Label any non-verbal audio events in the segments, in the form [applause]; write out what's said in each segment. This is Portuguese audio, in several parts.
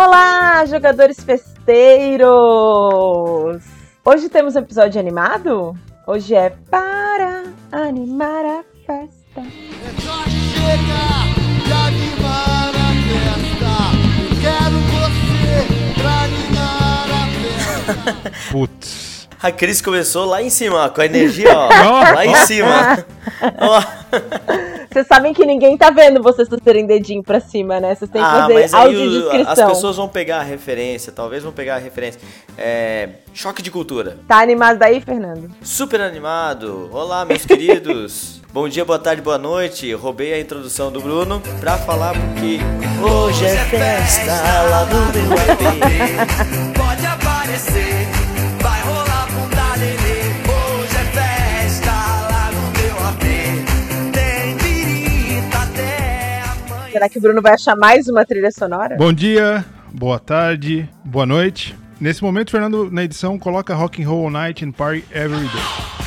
Olá, jogadores festeiros! Hoje temos um episódio animado? Hoje é para animar a festa. É só chegar animar a festa. Quero você pra animar a festa. Putz. A Cris começou lá em cima, ó, com a energia, ó. Ó. lá em cima. Ó. [laughs] [laughs] Vocês sabem que ninguém tá vendo vocês fazerem dedinho pra cima, né? Vocês têm que Ah, fazer mas audiodescrição. as pessoas vão pegar a referência, talvez vão pegar a referência. É, choque de cultura. Tá animado daí, Fernando? Super animado. Olá, meus queridos. [laughs] Bom dia, boa tarde, boa noite. Roubei a introdução do Bruno pra falar porque hoje é festa lá no. [laughs] Pode aparecer, Será que o Bruno vai achar mais uma trilha sonora? Bom dia, boa tarde, boa noite. Nesse momento, Fernando, na edição, coloca Rock and Roll All Night and Party Every Day.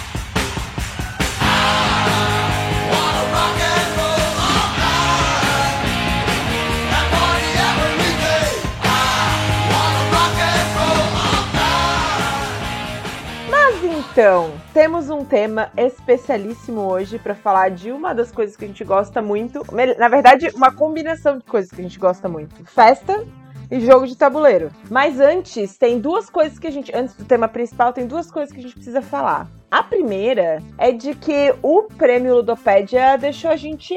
Então, temos um tema especialíssimo hoje pra falar de uma das coisas que a gente gosta muito. Na verdade, uma combinação de coisas que a gente gosta muito: festa e jogo de tabuleiro. Mas antes, tem duas coisas que a gente. Antes do tema principal, tem duas coisas que a gente precisa falar. A primeira é de que o prêmio Ludopédia deixou a gente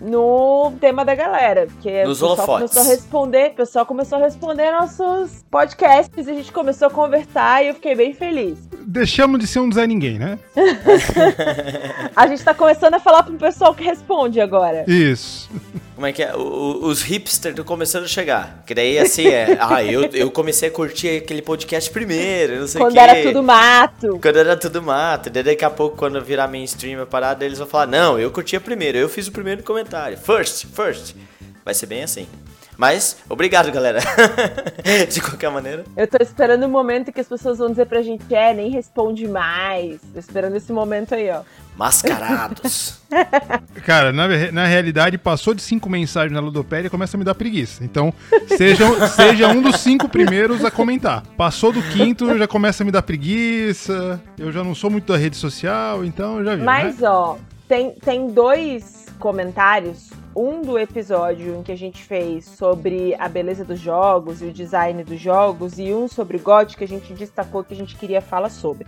no tema da galera. Porque Nos o pessoal holofotes. começou a responder, o pessoal começou a responder nossos podcasts e a gente começou a conversar e eu fiquei bem feliz. Deixamos de ser um Zé Ninguém, né? [laughs] A gente tá começando a falar pro pessoal que responde agora. Isso. Como é que é? O- os hipsters estão começando a chegar. Que daí assim é. [laughs] Ah, eu, eu comecei a curtir aquele podcast primeiro, não sei o Quando era tudo mato. Quando era tudo mato. Daí daqui a pouco, quando virar mainstream a parada, eles vão falar: Não, eu curtia primeiro, eu fiz o primeiro comentário. First, first. Vai ser bem assim. Mas, obrigado, galera. [laughs] De qualquer maneira. Eu tô esperando o momento que as pessoas vão dizer pra gente, é, nem responde mais. Tô esperando esse momento aí, ó. Mascarados. [laughs] Cara, na, na realidade, passou de cinco mensagens na Ludopédia e começa a me dar preguiça. Então, seja, [laughs] seja um dos cinco primeiros a comentar. Passou do quinto, já começa a me dar preguiça. Eu já não sou muito da rede social, então já vi. Mas, né? ó, tem, tem dois comentários. Um do episódio em que a gente fez sobre a beleza dos jogos e o design dos jogos, e um sobre o GOT que a gente destacou que a gente queria falar sobre.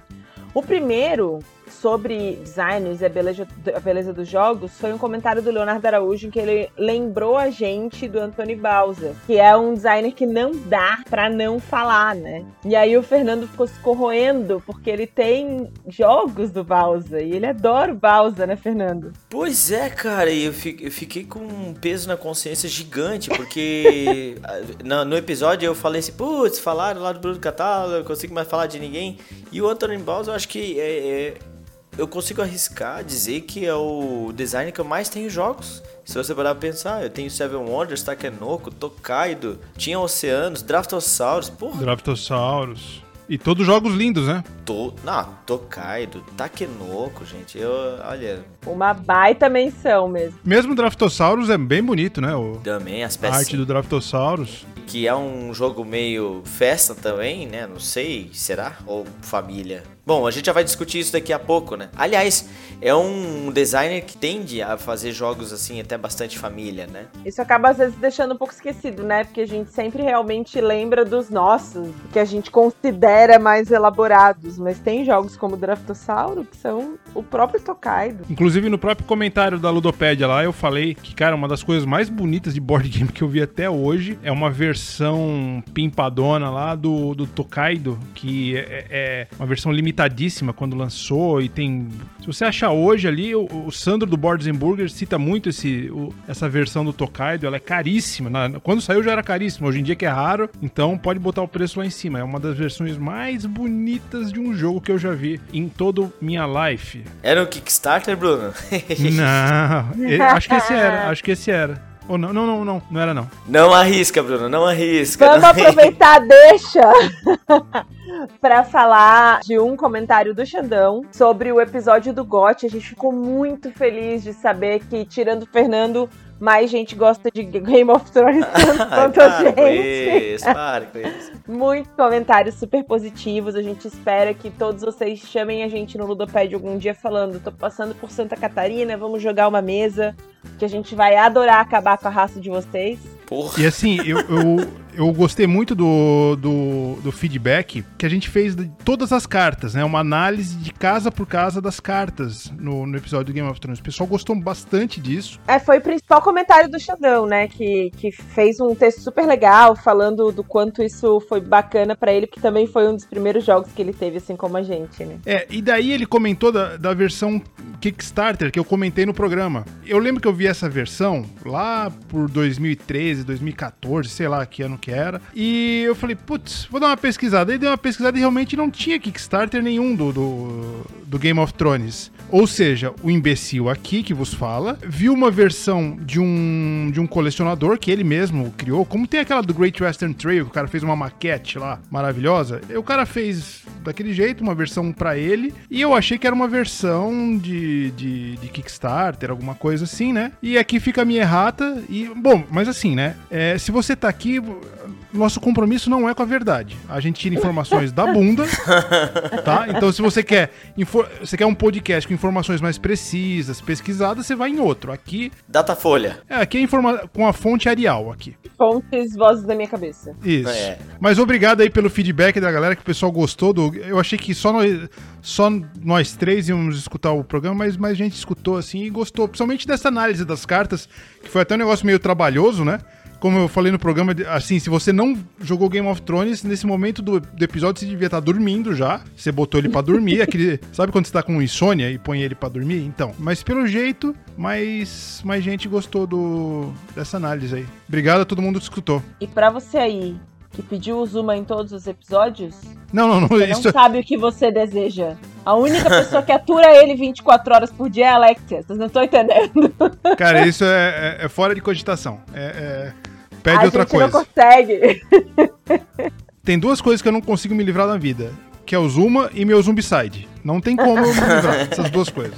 O primeiro, sobre designs e a beleza, a beleza dos jogos, foi um comentário do Leonardo Araújo em que ele lembrou a gente do Anthony Bausa, que é um designer que não dá pra não falar, né? E aí o Fernando ficou se corroendo porque ele tem jogos do Bausa e ele adora o Bausa, né, Fernando? Pois é, cara, e eu fi- eu fiquei com um peso na consciência gigante, porque [laughs] no, no episódio eu falei assim, putz, falaram lá do Bruno Catálogo, eu consigo mais falar de ninguém. E o Anthony Bowles, eu acho que é, é- eu consigo arriscar dizer que é o designer que eu mais tenho jogos. Se você parar pra pensar, eu tenho Seven Wonders, Takenoko, Tokaido, tinha Oceanos, Draftosaurus, porra, Draftosaurus. E todos jogos lindos, né? to, não, Tokaido, Takenoko, gente, eu, olha, Uma baita menção mesmo. Mesmo o Draftosaurus é bem bonito, né? O, também as a peças arte do Draftosaurus. que é um jogo meio festa também, né? Não sei, será? Ou família. Bom, a gente já vai discutir isso daqui a pouco, né? Aliás, é um designer que tende a fazer jogos assim até bastante família, né? Isso acaba às vezes deixando um pouco esquecido, né? Porque a gente sempre realmente lembra dos nossos, que a gente considera mais elaborados. Mas tem jogos como Draftossauro que são o próprio Tokaido. Inclusive, no próprio comentário da Ludopédia lá, eu falei que, cara, uma das coisas mais bonitas de board game que eu vi até hoje é uma versão pimpadona lá do, do Tokaido, que é, é uma versão limitadíssima quando lançou e tem... Se você achar hoje ali, o, o Sandro do Boards and Burgers cita muito esse, o- essa versão do Tokaido, ela é caríssima. Na- quando saiu já era caríssima, hoje em dia que é raro, então pode botar o preço lá em cima. É uma das versões mais bonitas de um jogo que eu já vi em todo minha life. Era um Kickstarter, Bruno? Não, [laughs] acho que esse era, acho que esse era. Ou não, não, não, não, não era não. não arrisca, Bruno, não arrisca. Vamos não aproveitar, deixa! [laughs] pra falar de um comentário do Xandão sobre o episódio do GOT. A gente ficou muito feliz de saber que, tirando o Fernando, mais gente gosta de Game of Thrones tanto [laughs] quanto a para com gente. isso, para com isso. [laughs] Muitos comentários super positivos. A gente espera que todos vocês chamem a gente no Ludopad algum dia falando: tô passando por Santa Catarina, vamos jogar uma mesa. Que a gente vai adorar acabar com a raça de vocês. Porra. E assim, eu, eu, [laughs] eu gostei muito do, do, do feedback que a gente fez de todas as cartas, né? Uma análise de casa por casa das cartas no, no episódio do Game of Thrones. O pessoal gostou bastante disso. É, foi o principal comentário do Xandão, né? Que, que fez um texto super legal falando do quanto isso foi bacana pra ele, porque também foi um dos primeiros jogos que ele teve, assim como a gente, né? É, e daí ele comentou da, da versão Kickstarter que eu comentei no programa. Eu lembro que eu vi essa versão lá por 2013, 2014, sei lá que ano que era. E eu falei, putz, vou dar uma pesquisada. Aí dei uma pesquisada e realmente não tinha Kickstarter nenhum do, do, do Game of Thrones. Ou seja, o imbecil aqui que vos fala viu uma versão de um, de um colecionador que ele mesmo criou, como tem aquela do Great Western Trail, que o cara fez uma maquete lá maravilhosa. E o cara fez daquele jeito, uma versão pra ele, e eu achei que era uma versão de, de, de Kickstarter, alguma coisa assim, né? E aqui fica a minha errata. E, bom, mas assim, né? É, se você tá aqui, nosso compromisso não é com a verdade. A gente tira informações da bunda, [laughs] tá? Então, se você quer, você quer um podcast com informações mais precisas, pesquisadas, você vai em outro. Aqui, Datafolha. é, aqui é informa com a fonte Arial aqui. Fontes, vozes da minha cabeça. Isso. É. Mas obrigado aí pelo feedback da galera que o pessoal gostou do. Eu achei que só nós, só nós três íamos escutar o programa, mas mais gente escutou assim e gostou, principalmente dessa análise das cartas, que foi até um negócio meio trabalhoso, né? Como eu falei no programa, assim, se você não jogou Game of Thrones, nesse momento do, do episódio você devia estar dormindo já. Você botou ele pra dormir, [laughs] aquele, sabe quando você tá com insônia e põe ele pra dormir? Então, mas pelo jeito, mais, mais gente gostou do, dessa análise aí. Obrigado a todo mundo que escutou. E pra você aí, que pediu o Zuma em todos os episódios, Não, não, não, você isso não sabe o que você deseja. A única pessoa que atura ele 24 horas por dia é a Alexia. Vocês não estão entendendo. Cara, isso é, é- é fora de cogitação. É, é- pede a outra gente não coisa. consegue. [laughs] Tem duas coisas que eu não consigo me livrar da vida. Que é o Zuma e meu Zumbicide. Não tem como eu me livrar dessas duas coisas.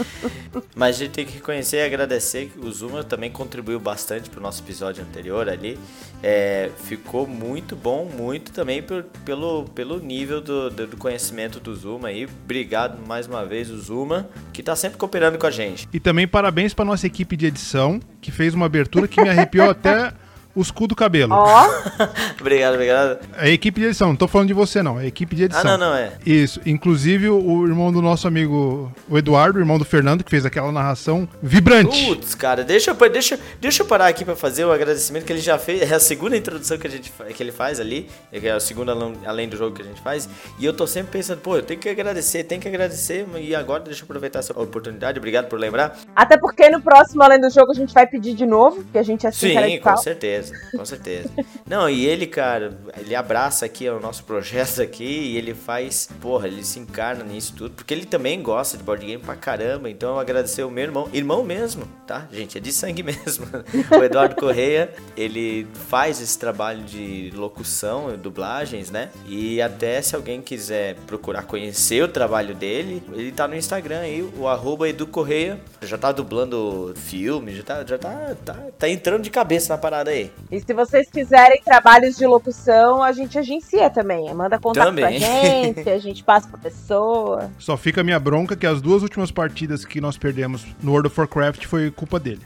[laughs] Mas a gente tem que reconhecer e agradecer que o Zuma também contribuiu bastante pro nosso episódio anterior ali. É, ficou muito bom, muito também por- pelo, pelo nível do, do do conhecimento do Zuma aí. Obrigado mais uma vez, o Zuma, que tá sempre cooperando com a gente. E também parabéns pra nossa equipe de edição, que fez uma abertura que me arrepiou [laughs] até os cu do cabelo. Ó, [laughs] obrigado, obrigado. É a equipe de edição, não tô falando de você não, é a equipe de edição. Ah, não, não, é. Isso, inclusive o irmão do nosso amigo, o Eduardo, o irmão do Fernando, que fez aquela narração vibrante. Putz, cara, deixa eu, deixa, deixa eu parar aqui pra fazer o agradecimento que ele já fez. É a segunda introdução que, a gente, que ele faz ali. É é a segunda além- do jogo que a gente faz. E eu tô sempre pensando, pô, eu tenho que agradecer, tenho que agradecer. E agora deixa eu aproveitar essa oportunidade. Obrigado por lembrar. até porque no próximo Além do Jogo a gente vai pedir de novo, que a gente é assim, Sim, com pau. Certeza, com certeza. Não, e ele, cara, ele abraça aqui o nosso projeto aqui e ele faz, porra, ele se encarna nisso tudo, porque ele também gosta de board game pra caramba, então eu agradecer o meu irmão, irmão mesmo, tá? Gente, é de sangue [laughs] mesmo. O Eduardo Correia, ele faz esse trabalho de locução, dublagens, né? E até se alguém quiser procurar conhecer o trabalho dele, ele tá no Instagram aí, o arroba Edu Correia, já tá dublando filme, já tá, já tá, tá, tá entrando de cabeça na parada aí. E se vocês quiserem trabalhos de locução, a gente agencia também. Manda contato Também. pra gente, a gente passa pra pessoa. Só fica a minha bronca que as duas últimas partidas que nós perdemos no World of Warcraft foi culpa dele.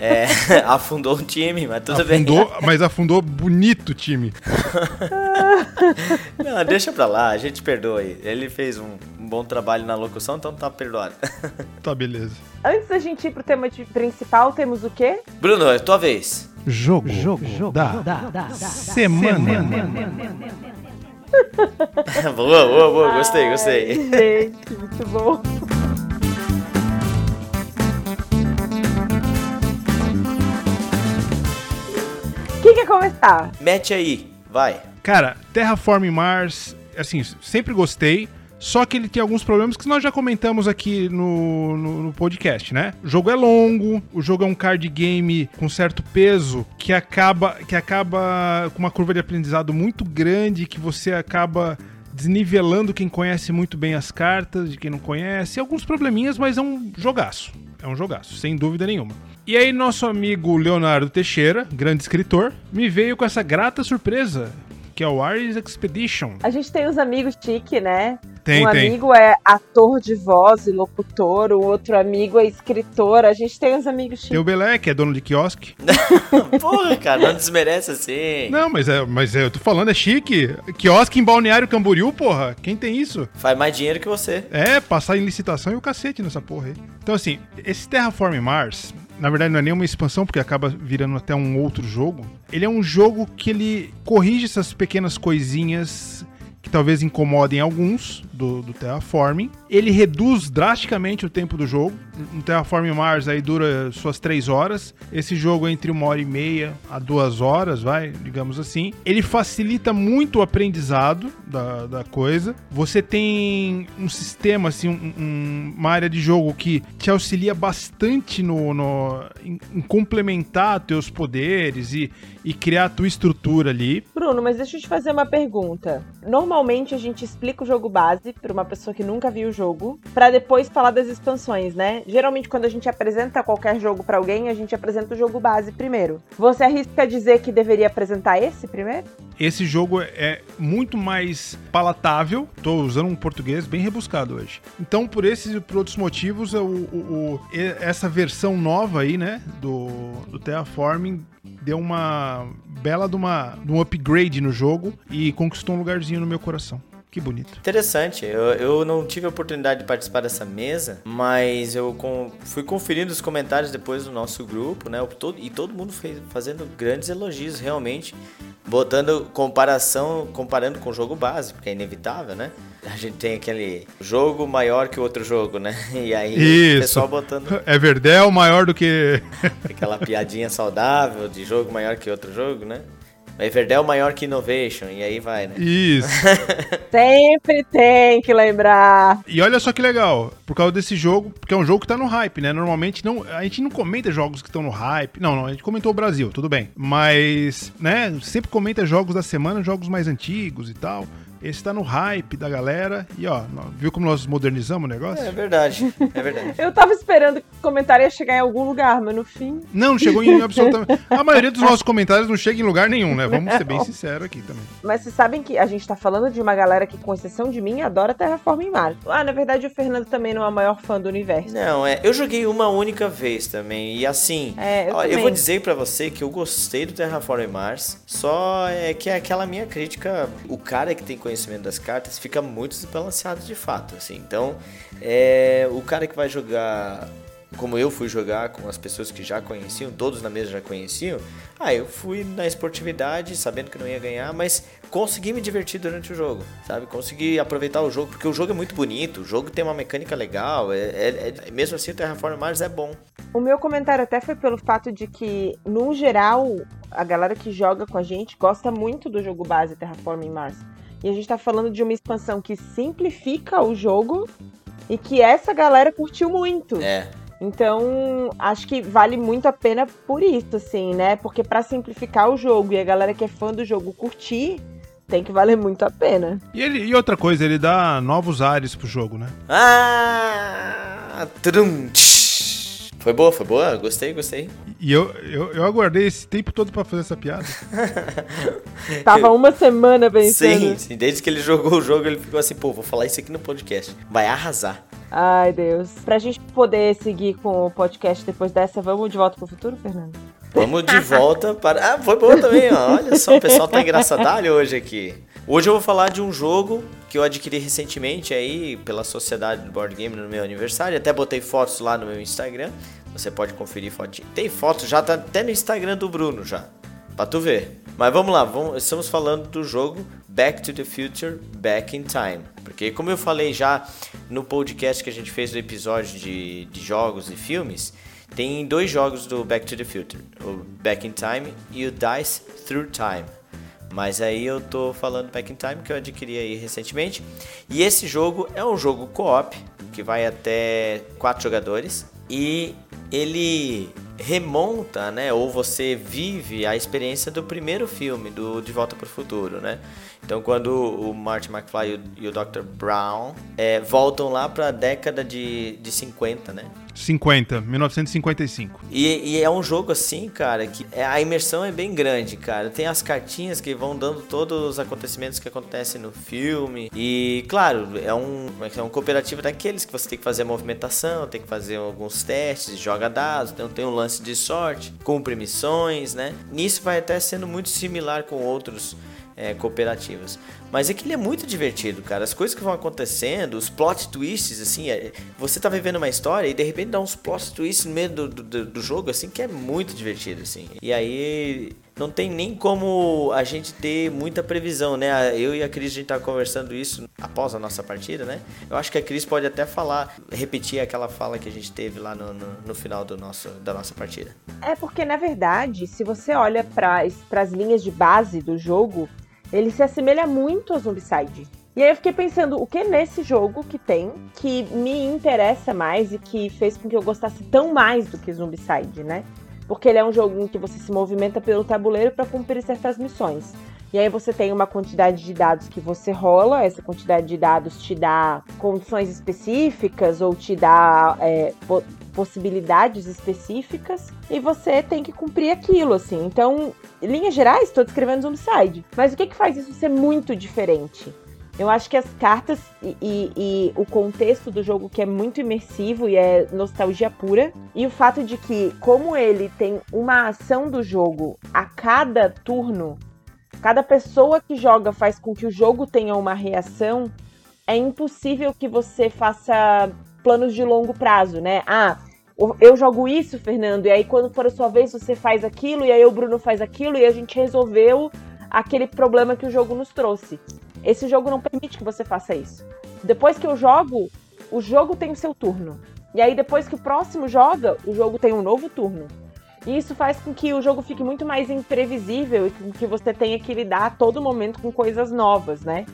É, [laughs] afundou o time, mas tudo afundou, mas afundou bonito o time. bem. [laughs] Não, deixa pra lá, a gente perdoa aí. Ele fez um, um bom trabalho na locução, então tá perdoado. Tá, beleza. Antes da gente ir pro tema de- principal, temos o quê? Bruno, é tua vez. Jogo, jogo, da, semana. [laughs] boa, boa, boa, gostei, gostei. Ai, gente, muito bom. Quem quer começar? Mete aí, vai. Cara, Terraform Mars, assim, sempre gostei. Só que ele tem alguns problemas que nós já comentamos aqui no, no, no podcast, né? O jogo é longo, o jogo é um card game com certo peso que acaba, que acaba com uma curva de aprendizado muito grande, que você acaba desnivelando quem conhece muito bem as cartas, de quem não conhece. Alguns probleminhas, mas é um jogaço. é um jogaço, sem dúvida nenhuma. E aí, nosso amigo Leonardo Teixeira, grande escritor, me veio com essa grata surpresa, que é o Ares Expedition. A gente tem os amigos chique, né? Tem, um tem. amigo é ator de voz e locutor, o outro amigo é escritor. A gente tem os amigos chique. Tem o Belé, que é dono de quiosque. [laughs] Porra, cara, não desmerece assim. Não, mas é, mas é, eu tô falando, é chique. Quiosque em Balneário Camboriú, porra. Quem tem isso? Faz mais dinheiro que você. É, passar em licitação e o cacete nessa porra aí. Então, assim, esse Terraform Mars, na verdade não é nenhuma expansão, porque acaba virando até um outro jogo. Ele é um jogo que ele corrige essas pequenas coisinhas que talvez incomodem alguns do, do Terraforming. Ele reduz drasticamente o tempo do jogo. Um Terraform Mars aí dura suas três horas. Esse jogo é entre uma hora e meia a duas horas, vai, digamos assim. Ele facilita muito o aprendizado da, da coisa. Você tem um sistema, assim, um- um- uma área de jogo que te auxilia bastante no, no- em, em complementar teus poderes e, e criar a tua estrutura ali. Bruno, mas deixa eu te fazer uma pergunta. Normalmente a gente explica o jogo base pra uma pessoa que nunca viu o jogo, pra depois falar das expansões, né? Geralmente quando a gente apresenta qualquer jogo pra alguém, a gente apresenta o jogo base primeiro. Você arrisca dizer que deveria apresentar esse primeiro? Esse jogo é muito mais palatável. Tô usando um português bem rebuscado hoje. Então, por esses e por outros motivos, o, o- o- essa versão nova aí, né, do, do Terraforming deu uma bela de, uma, de um upgrade no jogo e conquistou um lugarzinho no meu coração. Que bonito. Interessante, eu, eu não tive a oportunidade de participar dessa mesa, mas eu com- fui conferindo os comentários depois do nosso grupo, né? o todo- e todo mundo fez, fazendo grandes elogios, realmente, botando comparação, comparando com o jogo base, porque é inevitável, né? A gente tem aquele jogo maior que o outro jogo, né? [laughs] E aí o Isso. pessoal botando [laughs] É Verdel maior do que. [laughs] aquela piadinha saudável de jogo maior que outro jogo, né? Everdell maior que Innovation, e aí vai, né? Isso. [laughs] Sempre tem que lembrar. E olha só que legal, por causa desse jogo, porque é um jogo que tá no hype, né? Normalmente não, a gente não comenta jogos que estão no hype. Não, não, a gente comentou o Brasil, tudo bem. Mas, né, sempre comenta jogos da semana, jogos mais antigos e tal. Esse tá no hype da galera. E ó, viu como nós modernizamos o negócio? É verdade, é verdade. [laughs] Eu tava esperando que o comentário ia chegar em algum lugar, mas no fim. Não, não chegou em absolutamente. A maioria dos nossos comentários não chega em lugar nenhum, né? Vamos ser bem sinceros aqui também. Mas vocês sabem que a gente tá falando de uma galera que, com exceção de mim, adora Terraforming Mars. Ah, na verdade, o Fernando também não é o maior fã do universo. Não, é, eu joguei uma única vez também, e assim, É, eu ó, eu, vou dizer pra você que eu gostei do Terraform Mars, só é que é aquela minha crítica, o cara que tem conhecimento das cartas fica muito desbalanceado de fato, assim, então, é, o cara que vai jogar como eu fui jogar com as pessoas que já conheciam, todos na mesa já conheciam, ah, eu fui na esportividade, sabendo que não ia ganhar, mas consegui me divertir durante o jogo, sabe? Consegui aproveitar o jogo, porque o jogo é muito bonito, o jogo tem uma mecânica legal, é, é- é- mesmo assim o Terraform Mars é bom. O meu comentário até foi pelo fato de que, no geral, a galera que joga com a gente gosta muito do jogo base Terraforming Mars. E a gente tá falando de uma expansão que simplifica o jogo e que essa galera curtiu muito. É, Então, acho que vale muito a pena por isso, assim, né? Porque pra simplificar o jogo e a galera que é fã do jogo curtir, tem que valer muito a pena. E, ele, e outra coisa, ele dá novos ares pro jogo, né? Ah! Trum, tsh. Foi boa, foi boa? Gostei, gostei. E eu, eu, eu aguardei esse tempo todo pra fazer essa piada. [laughs] [laughs] Tava uma semana pensando. Sim, sim, desde que ele jogou o jogo, ele ficou assim, pô, vou falar isso aqui no podcast. Vai arrasar. Ai, Deus. Pra gente poder seguir com o podcast depois dessa, vamos de volta pro futuro, Fernando? Vamos de volta para. Ah, foi boa também, ó. Olha só, o pessoal tá engraçadalho hoje aqui. Hoje eu vou falar de um jogo que eu adquiri recentemente aí pela Sociedade do Board Game no meu aniversário. Até botei fotos lá no meu Instagram. Você pode conferir fotinho. Tem foto, já tá até no Instagram do Bruno já. Pra tu ver. Mas vamos lá, vamos, estamos falando do jogo Back to the Future, Back in Time. Porque como eu falei já no podcast que a gente fez do episódio de, de jogos e filmes, tem dois jogos do Back to the Future, o Back in Time e o Dice Through Time. Mas aí eu tô falando Back in Time que eu adquiri aí recentemente. E esse jogo é um jogo co-op que vai até quatro jogadores e ele remonta, né, ou você vive a experiência do primeiro filme do De Volta para o Futuro, né? Então, quando o Marty McFly e o, Dr. Brown é, voltam lá pra década de, de 50, né? 50, 1955. E, e é um jogo assim, cara, que é- a imersão é bem grande, cara. Tem as cartinhas que vão dando todos os acontecimentos que acontecem no filme. E, claro, é um, é é? um cooperativo daqueles que você tem que fazer a movimentação, tem que fazer alguns testes, joga dados, então tem um lance de sorte, cumpre missões, né? Nisso vai até sendo muito similar com outros é, cooperativas. Mas é que ele é muito divertido, cara. As coisas que vão acontecendo, os plot twists, assim, é- você tá vivendo uma história e de repente dá uns plot twists no meio do, do, do jogo, assim, que é muito divertido, assim. E aí não tem nem como a gente ter muita previsão, né? Eu e a Cris, a gente tava conversando isso após a nossa partida, né? Eu acho que a Cris pode até falar, repetir aquela fala que a gente teve lá no, no, no final do nosso, da nossa partida. É porque, na verdade, se você olha para as linhas de base do jogo, ele se assemelha muito ao Zombicide. E aí eu fiquei pensando, o que nesse jogo que tem que me interessa mais e que fez com que eu gostasse tão mais do que Zombicide, né? Porque ele é um jogo em que você se movimenta pelo tabuleiro para cumprir certas missões. E aí você tem uma quantidade de dados que você rola, essa quantidade de dados te dá condições específicas ou te dá é, po- possibilidades específicas e você tem que cumprir aquilo, assim. Então, em linhas gerais, estou descrevendo Zombicide. Mas o que, que faz isso ser muito diferente? Eu acho que as cartas e, e- e o contexto do jogo que é muito imersivo e é nostalgia pura. E o fato de que, como ele tem uma ação do jogo a cada turno, cada pessoa que joga faz com que o jogo tenha uma reação, é impossível que você faça planos de longo prazo, né? Ah, eu jogo isso, Fernando, e aí quando for a sua vez você faz aquilo, e aí o Bruno faz aquilo, e a gente resolveu aquele problema que o jogo nos trouxe. Esse jogo não permite que você faça isso. Depois que eu jogo, o jogo tem o seu turno. E aí depois que o próximo joga, o jogo tem um novo turno. E isso faz com que o jogo fique muito mais imprevisível e com que você tenha que lidar a todo momento com coisas novas, né?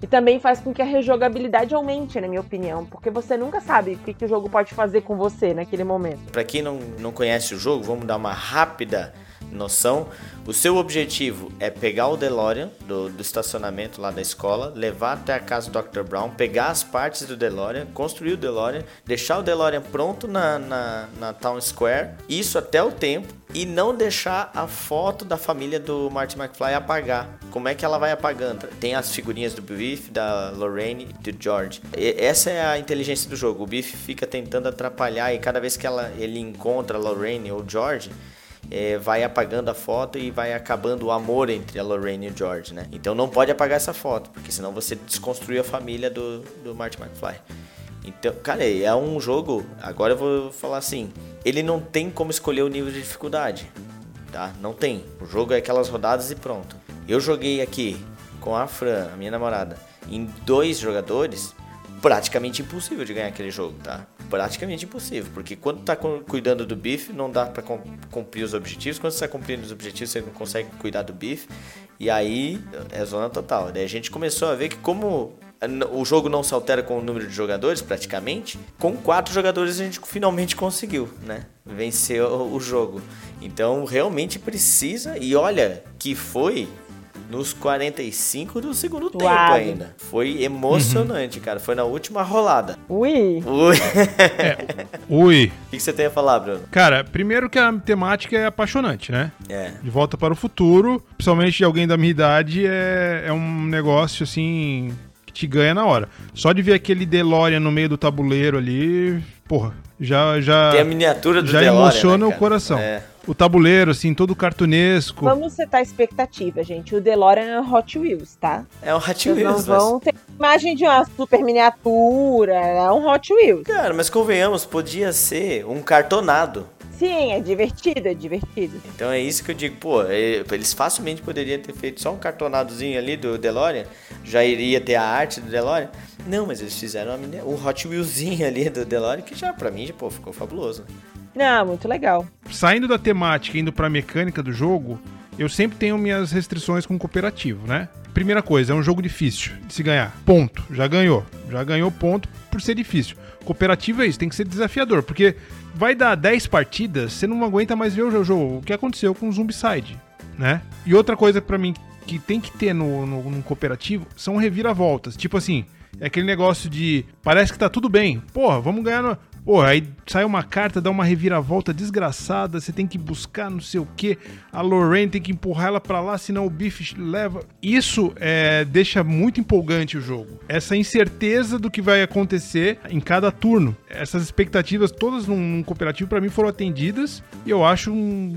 E também faz com que a rejogabilidade aumente, na minha opinião, porque você nunca sabe o que, que o jogo pode fazer com você naquele momento. Para quem não, não conhece o jogo, vamos dar uma rápida noção. O seu objetivo é pegar o DeLorean do, do estacionamento lá da escola, levar até a casa do Dr. Brown, pegar as partes do DeLorean, construir o DeLorean, deixar o DeLorean pronto na, na, na Town Square, isso até o tempo, e não deixar a foto da família do Marty McFly apagar. Como é que ela vai apagando? Tem as figurinhas do Biff, da Lorraine e do George. E- essa é a inteligência do jogo. O Biff fica tentando atrapalhar e cada vez que ela, ele encontra a Lorraine ou George, é, vai apagando a foto e vai acabando o amor entre a Lorraine e o George, né? Então não pode apagar essa foto, porque senão você desconstrui a família do, do Marty McFly. Então, cara, é um jogo. Agora eu vou falar assim: ele não tem como escolher o nível de dificuldade, tá? Não tem. O jogo é aquelas rodadas e pronto. Eu joguei aqui com a Fran, a minha namorada, em dois jogadores, praticamente impossível de ganhar aquele jogo, tá? Praticamente impossível, porque quando tá cu- cuidando do bife, não dá cum- cumprir os objetivos. Quando você tá cumprindo os objetivos, você não consegue cuidar do bife. E aí é zona total. Daí a gente começou a ver que como n- o jogo não se altera com o número de jogadores, praticamente, com quatro jogadores a gente finalmente conseguiu, né? Vencer o jogo. Então realmente precisa. E olha que foi nos 45 do segundo tempo Suave. ainda. Foi emocionante, cara. Foi na última rolada. Ui! Ui. Ui. [laughs] O que que você tem a falar, Bruno? Cara, primeiro que a temática é apaixonante, né? É. De volta para o futuro, principalmente de alguém da minha idade, é, é um negócio assim que te ganha na hora. Só de ver aquele DeLorean no meio do tabuleiro ali, porra, já já Tem a miniatura do já DeLorean, emociona né, o coração. É. O tabuleiro assim, todo cartunesco. Vamos setar a expectativa, gente. O DeLorean é Hot Wheels, tá? É um Hot Vocês não Wheels, mas... vão ter imagem de uma super miniatura, é um Hot Wheels. Cara, mas convenhamos, podia ser um cartonado. Sim, é divertido, é divertido. Então é isso que eu digo, pô, é, eles facilmente poderiam ter feito só um cartonadozinho ali do DeLorean, já iria ter a arte do DeLorean. Não, mas eles fizeram um Hot Wheelzinho ali do DeLorean que já, pra mim, já, pô, ficou fabuloso. Não, muito legal. Saindo da temática e indo pra mecânica do jogo, eu sempre tenho minhas restrições com cooperativo, né? Primeira coisa, é um jogo difícil de se ganhar. Ponto. Já ganhou. Já ganhou ponto por ser difícil. Cooperativo é isso, tem que ser desafiador, porque vai dar 10 partidas, você não aguenta mais ver o jogo. O que aconteceu com o Zombicide, né? E outra coisa pra mim que tem que ter no, no, num cooperativo são reviravoltas. Tipo assim, é aquele negócio de parece que tá tudo bem. Porra, vamos ganhar no. Pô, aí sai uma carta, dá uma reviravolta desgraçada, você tem que buscar não sei o que, a Lorraine tem que empurrar ela pra lá, senão o bife leva. Isso é, deixa muito empolgante o jogo. Essa incerteza do que vai acontecer em cada turno. Essas expectativas todas num, num cooperativo pra mim foram atendidas e eu acho um,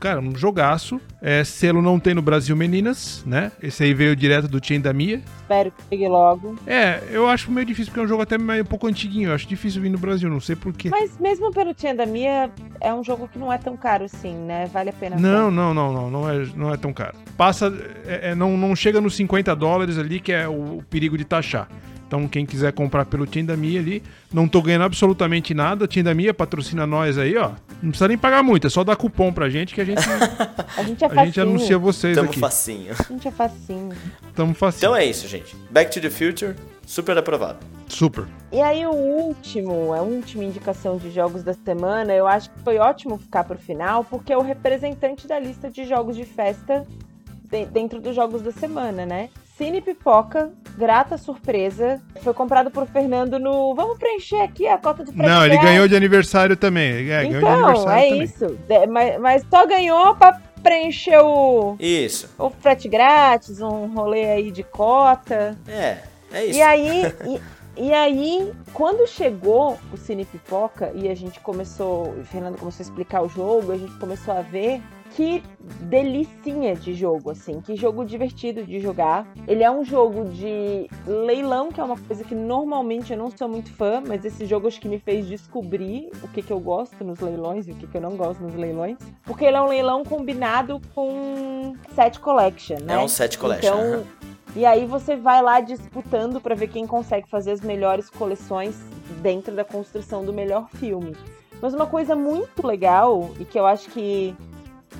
cara, um jogaço. É, selo não tem no Brasil, meninas, né? Esse aí veio direto do Chain da Mia. Espero que chegue logo. É, eu acho meio difícil, porque é um jogo até meio um pouco antiguinho. Eu acho difícil vir no Brasil, não sei porquê. Mas mesmo pelo Tia da Mia, é um jogo que não é tão caro assim, né? Vale a pena. Não, não, não, não, não é, não é tão caro. Passa, é, é, não, não chega nos 50 dólares ali, que é o, o perigo de taxar. Então, quem quiser comprar pelo Tindamia ali, não tô ganhando absolutamente nada. Tindamia patrocina nós aí, ó. Não precisa nem pagar muito, é só dar cupom pra gente que a gente, [laughs] A gente é a facinho. gente anuncia vocês Tamo aqui. facinho. A gente é facinho. Tamo facinho. Então é isso, gente. Back to the Future, super aprovado. Super. E aí o último, a última indicação de jogos da semana, eu acho que foi ótimo ficar pro final, porque é o representante da lista de jogos de festa de- dentro dos jogos da semana, né? Cine Pipoca, grata surpresa, foi comprado por Fernando no. Vamos preencher aqui a cota do frete Não, ele ganhou de aniversário também. É, ganhou de Então, aniversário é também. isso. De- mas, mas só ganhou pra preencher o, Isso. o frete grátis, um rolê aí de cota. É, é isso. E aí, e, [laughs] e aí, quando chegou o Cine Pipoca e a gente começou, o Fernando começou a explicar o jogo, a gente começou a ver que delicinha de jogo, assim, que jogo divertido de jogar. Ele é um jogo de leilão, que é uma coisa que normalmente eu não sou muito fã, mas esse jogo acho que me fez descobrir o que, que eu gosto nos leilões e o que, que eu não gosto nos leilões. Porque ele é um leilão combinado com set collection, né? É um set collection. Então. E aí você vai lá disputando pra ver quem consegue fazer as melhores coleções dentro da construção do melhor filme. Mas uma coisa muito legal e que eu acho que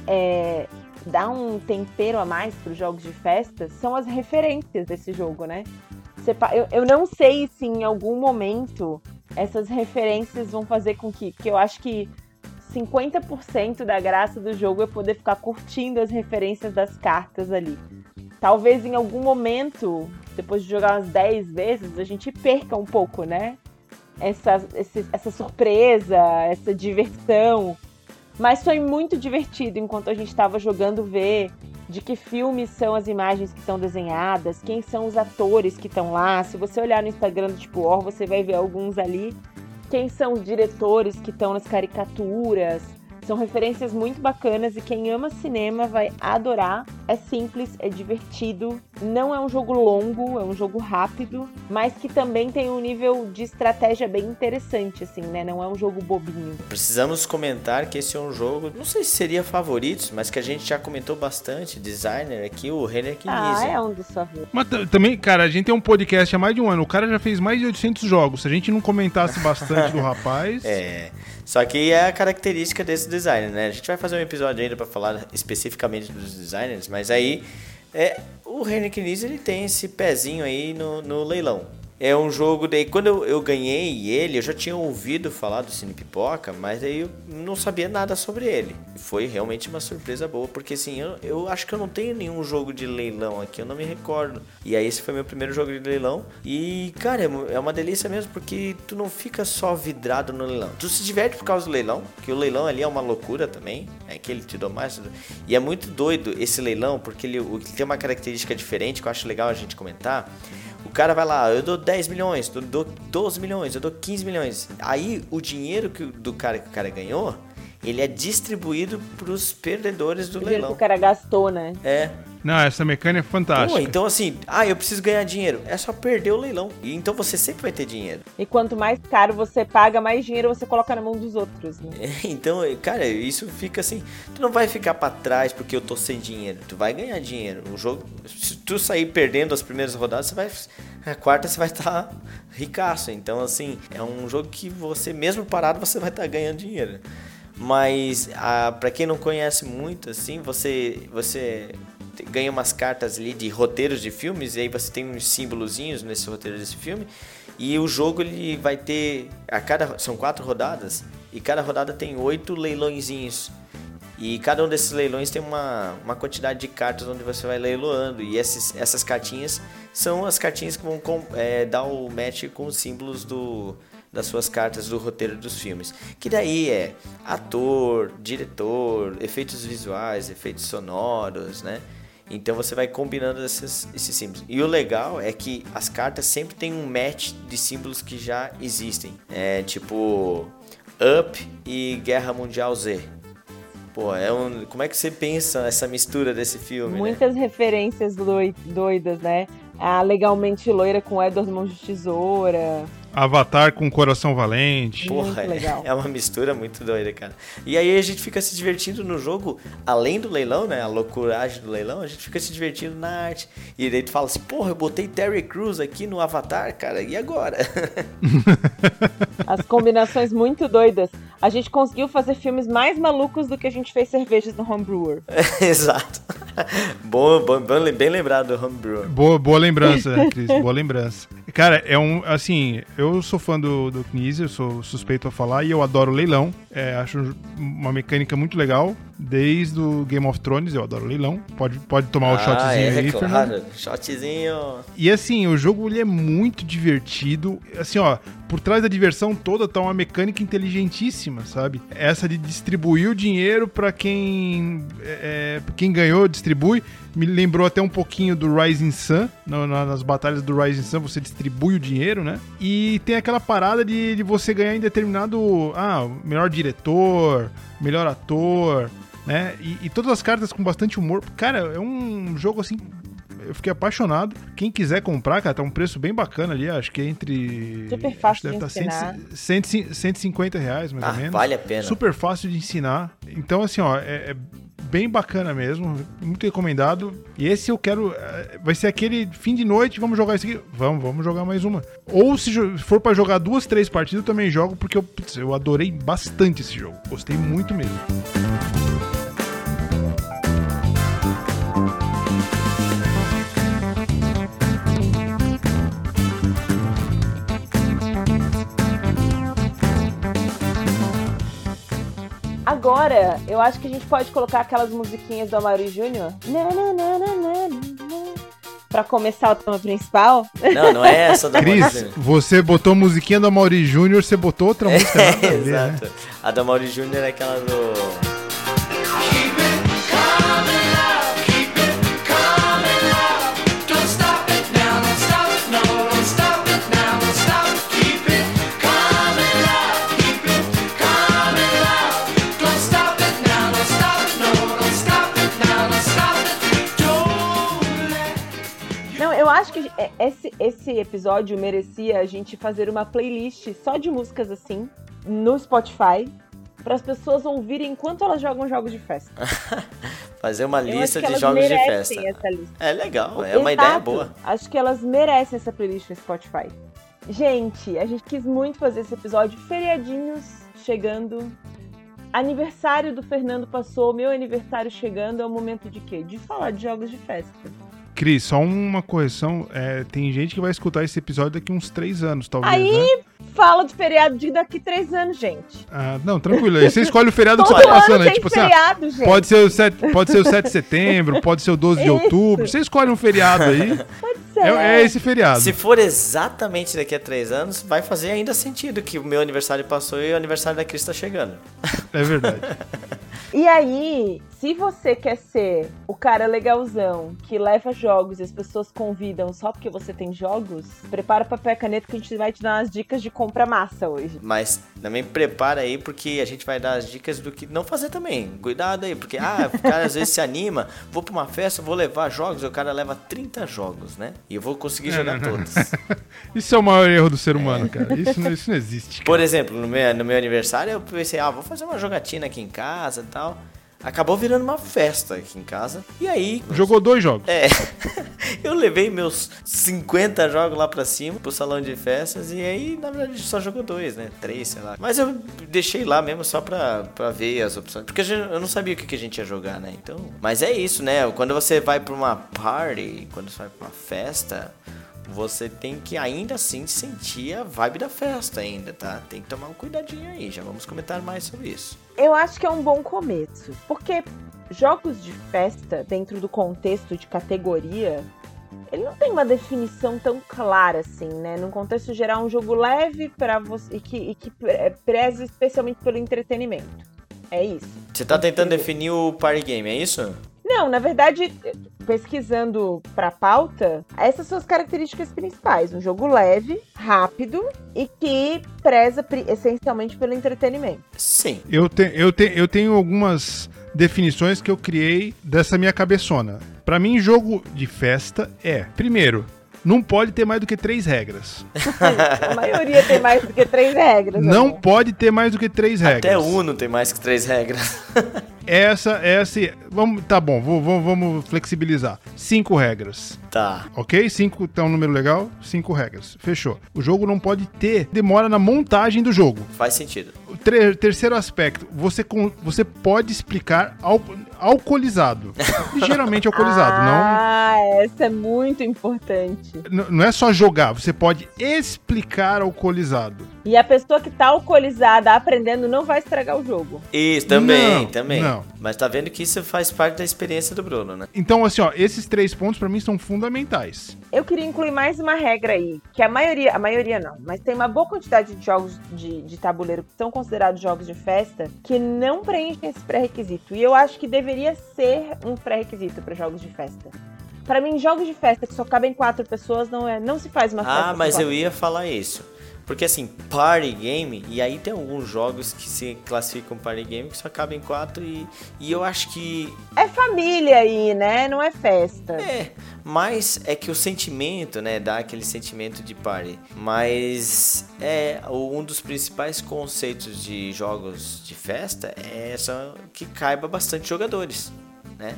é, dá um tempero a mais para os jogos de festa são as referências desse jogo, né? Eu, eu não sei se em algum momento essas referências vão fazer com que, que eu acho que 50% da graça do jogo é poder ficar curtindo as referências das cartas ali. Talvez em algum momento, depois de jogar umas 10 vezes, a gente perca um pouco, né? Essa, esse- essa surpresa, essa diversão. Mas foi muito divertido enquanto a gente estava jogando ver de que filmes são as imagens que estão desenhadas, quem são os atores que estão lá. Se você olhar no Instagram do Tipo Or, você vai ver alguns ali. Quem são os diretores que estão nas caricaturas. São referências muito bacanas e quem ama cinema vai adorar. É simples, é divertido, não é um jogo longo, é um jogo rápido, mas que também tem um nível de estratégia bem interessante, assim, né? Não é um jogo bobinho. Precisamos comentar que esse é um jogo, não sei se seria favoritos, mas que a gente já comentou bastante. Designer aqui, o Renner Ah, Knizia. é um dos favoritos. Mas também, cara, a gente tem um podcast há mais de um ano. O cara já fez mais de 800 jogos. Se a gente não comentasse bastante do [laughs] rapaz. É. Só que é a característica desse designer, né? A gente vai fazer um episódio ainda pra falar especificamente dos designers, mas aí é, o Henry Knizia, ele tem esse pezinho aí no, no leilão. É um jogo daí quando eu, eu ganhei ele, eu já tinha ouvido falar do Cine Pipoca, mas aí eu não sabia nada sobre ele. Foi realmente uma surpresa boa, porque assim, eu, eu acho que eu não tenho nenhum jogo de leilão aqui, eu não me recordo. E aí esse foi meu primeiro jogo de leilão. E, cara, é é uma delícia mesmo, porque tu não fica só vidrado no leilão. Tu se diverte por causa do leilão, que o leilão ali é uma loucura também. É que ele te dá mais. E é muito doido esse leilão, porque ele, ele tem uma característica diferente que eu acho legal a gente comentar. Cara vai lá, eu dou 10 milhões, eu dou 12 milhões, eu dou 15 milhões. Aí o dinheiro que, do cara que o cara ganhou, ele é distribuído pros perdedores do O dinheiro que leilão. o cara gastou, né? É. Não, essa mecânica é fantástica. Pô, então assim, ah, eu preciso ganhar dinheiro. É só perder o leilão. E então você sempre vai ter dinheiro. E quanto mais caro você paga, mais dinheiro você coloca na mão dos outros, né? Então, cara, isso fica assim. Tu não vai ficar pra trás porque eu tô sem dinheiro. Tu vai ganhar dinheiro. O jogo, se tu sair perdendo as primeiras rodadas, você vai. A quarta você vai estar ricaço. Então, assim, é um jogo que você, mesmo parado, você vai estar ganhando dinheiro. Mas, ah, para quem não conhece muito, assim, você, você ganha umas cartas ali de roteiros de filmes, e aí você tem uns símbolozinhos nesse roteiro desse filme. E o jogo ele vai ter a cada são quatro rodadas e cada rodada tem oito leilõezinhos. E cada um desses leilões tem uma, uma quantidade de cartas onde você vai leiloando. E esses, essas cartinhas são as cartinhas que vão com- é, dar o match com os símbolos do, das suas cartas do roteiro dos filmes. Que daí é ator, diretor, efeitos visuais, efeitos sonoros, né? Então você vai combinando esses, esses símbolos. E o legal é que as cartas sempre têm um match de símbolos que já existem. É tipo Up e Guerra Mundial Z. Pô, é um. Como é que você pensa essa mistura desse filme? né? Muitas referências doi- doidas, né? A Legalmente Loira com Edward Mãos de Tesoura. Avatar com coração valente. Porra, é- legal. é uma mistura muito doida, cara. E aí a gente fica se divertindo no jogo, além do leilão, né? A loucuragem do leilão, a gente fica se divertindo na arte. E daí tu fala assim, porra, eu botei Terry Crews aqui no Avatar, cara, e agora? [laughs] As combinações muito doidas. A gente conseguiu fazer filmes mais malucos do que a gente fez cervejas no Homebrewer. [laughs] Exato. bom, bem lembrado do Homebrew. Boa, boa lembrança, né, Cris? Boa lembrança. Cara, é um. Assim, eu sou fã do, do Knizia, eu sou suspeito a falar e eu adoro leilão. É, acho uma mecânica muito legal. Desde o Game of Thrones, eu adoro leilão. Pode, pode tomar o ah, shotzinho é, aí, Fernando. claro. Shotzinho. E assim, o jogo ele é muito divertido. Assim, ó, por trás da diversão toda tá uma mecânica inteligentíssima, sabe? Essa de distribuir o dinheiro pra quem é, quem ganhou distribui. Me lembrou até um pouquinho do Rising Sun. no- na- nas batalhas do Rising Sun você distribui o dinheiro, né? E tem aquela parada de, de você ganhar em determinado. Ah, melhor diretor, melhor ator, né? E, e todas as cartas com bastante humor. Cara, é um jogo assim eu fiquei apaixonado. Quem quiser comprar, cara, tá um preço bem bacana ali. Acho que é entre. Super fácil de deve tá ensinar. 100, 100, 150 reais, mais Ah, ou menos. vale a pena. Super fácil de ensinar. Então, assim, ó, é, é bem bacana mesmo. Muito recomendado. E esse eu quero. eh, Vai ser aquele fim de noite, vamos jogar isso aqui. Vamos, vamos jogar mais uma. Ou se for pra jogar duas, três partidas, eu também jogo, porque eu, putz, eu adorei bastante esse jogo. Gostei muito mesmo. Agora, eu acho que a gente pode colocar aquelas musiquinhas do Amaury Júnior. Pra começar o tema principal. Não, não é essa da Cris, você botou musiquinha do Mauri Júnior, você botou outra [laughs] música nada a É, ver, né? exato. A da Mauri Júnior é aquela do. Que é- esse, esse episódio merecia a gente fazer uma playlist só de músicas assim no Spotify. Para as pessoas ouvirem enquanto elas jogam jogos de festa. [laughs] Fazer uma lista de jogos de festa. essa lista. É legal, é uma ideia Exato. boa. Acho que elas merecem essa playlist no Spotify. Gente, a gente quis muito fazer esse episódio. Feriadinhos chegando. Aniversário do Fernando passou, meu aniversário chegando. É o momento de quê? De falar de jogos de festa. Cris, só uma correção. é, tem gente que vai escutar esse episódio daqui uns três anos, talvez. Aí, né? Fala de feriado de daqui três anos, gente. Ah, não, tranquilo. Aí você escolhe o feriado que você [laughs] tá passando. né? Tipo assim, ah, feriado, gente. pode ser, o 7, pode ser o 7 de setembro, pode ser o 12 de outubro. Você escolhe um feriado aí. Ser. É, é esse feriado. Se for exatamente daqui a três anos, vai fazer ainda sentido que o meu aniversário passou e o aniversário da Cris tá chegando. É verdade. E aí, se você quer ser o cara legalzão que leva jogos e as pessoas convidam só porque você tem jogos, prepara papel e caneta que a gente vai te dar umas dicas de compra massa hoje. Mas também prepara aí, porque a gente vai dar as dicas do que não fazer também. Cuidado aí, porque ah, o cara às vezes se anima, vou pra uma festa, vou levar jogos, e o cara leva 30 jogos, né? E eu vou conseguir jogar todos. [laughs] Isso é o maior erro do ser humano, cara. Isso, não- isso não existe. cara. Por exemplo, no meu, no meu aniversário eu pensei, ah, vou fazer uma jogatina aqui em casa e tal. Acabou virando uma festa aqui em casa. E aí. Jogou dois jogos. É. [laughs] Eu levei meus 50 jogos lá pra cima, pro salão de festas, e aí, na verdade, só jogou dois, né? Três, sei lá. Mas eu deixei lá mesmo só pra, pra ver as opções. Porque eu não sabia o que, que a gente ia jogar, né? Então. Mas é isso, né? Quando você vai pra uma party, quando você vai pra uma festa. você tem que ainda assim sentir a vibe da festa ainda, tá? Tem que tomar um cuidadinho aí, já vamos comentar mais sobre isso. Eu acho que é um bom começo, porque jogos de festa, dentro do contexto de categoria, ele não tem uma definição tão clara assim, né? Num contexto geral, um jogo leve para você e que, e que pre- preze especialmente pelo entretenimento. É isso. Você tá tentando definir o party game, é isso? Não, na verdade, pesquisando pra pauta, essas são as características principais. Um jogo leve, rápido e que preza essencialmente pelo entretenimento. Sim. Eu, te, eu, te, eu tenho algumas definições que eu criei dessa minha cabeçona. Pra mim, jogo de festa é, primeiro, não pode ter mais do que três regras. A maioria tem mais do que três regras. Não amor. pode ter mais do que três regras. Até Uno tem mais que três regras. [laughs] Essa, essa. Vamos, tá bom, vou- vou- vamos flexibilizar. Cinco regras. tá. Ok? Cinco tá um número legal? Cinco regras. Fechou. O jogo não pode ter demora na montagem do jogo. Faz sentido. O tre- terceiro aspecto, você, com- você pode explicar al- alcoolizado. Ligeiramente alcoolizado. [laughs] Ah, essa é muito importante. Não, n- não é só jogar, você pode explicar alcoolizado. E a pessoa que tá alcoolizada aprendendo não vai estragar o jogo. Isso, também, Não, também. não. Mas tá vendo que isso faz parte da experiência do Bruno, né? Então, assim, ó, esses três pontos pra mim são fundamentais. Eu queria incluir mais uma regra aí, que a maioria, a maioria não, mas tem uma boa quantidade de jogos de, de tabuleiro que são considerados jogos de festa que não preenchem esse pré-requisito. E eu acho que deveria ser um pré-requisito para jogos de festa. Pra mim, jogos de festa que só cabem quatro pessoas não é, não se faz uma festa. Ah, mas quatro eu ia falar isso. Porque assim, party game, e aí tem alguns jogos que se classificam party game que só cabem quatro e, e eu acho que É família aí, né? Não é festa. É, mas é que o sentimento, né, dá aquele sentimento de party. Mas é um dos principais conceitos de jogos de festa é essa que caiba bastante jogadores, né?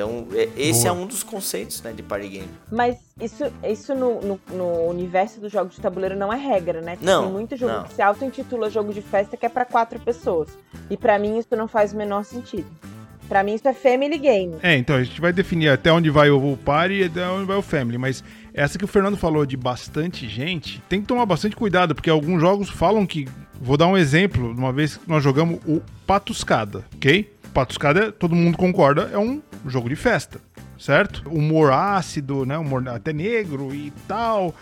Então, é- esse Boa. é um dos conceitos, né, de party game. Mas isso, isso no, no- no universo dos jogos de tabuleiro não é regra, né? Não, Tem muito jogo não. que se auto-intitula jogo de festa que é pra quatro pessoas. E pra mim isso não faz o menor sentido. Pra mim isso é family game. É, então a gente vai definir até onde vai o party e até onde vai o family, mas essa que o Fernando falou de bastante gente, tem que tomar bastante cuidado, porque alguns jogos falam que. Vou dar um exemplo, uma vez que nós jogamos o Patuscada, ok? Patuscada, todo mundo concorda, é um jogo de festa, certo? Humor ácido, né? Humor até negro e tal.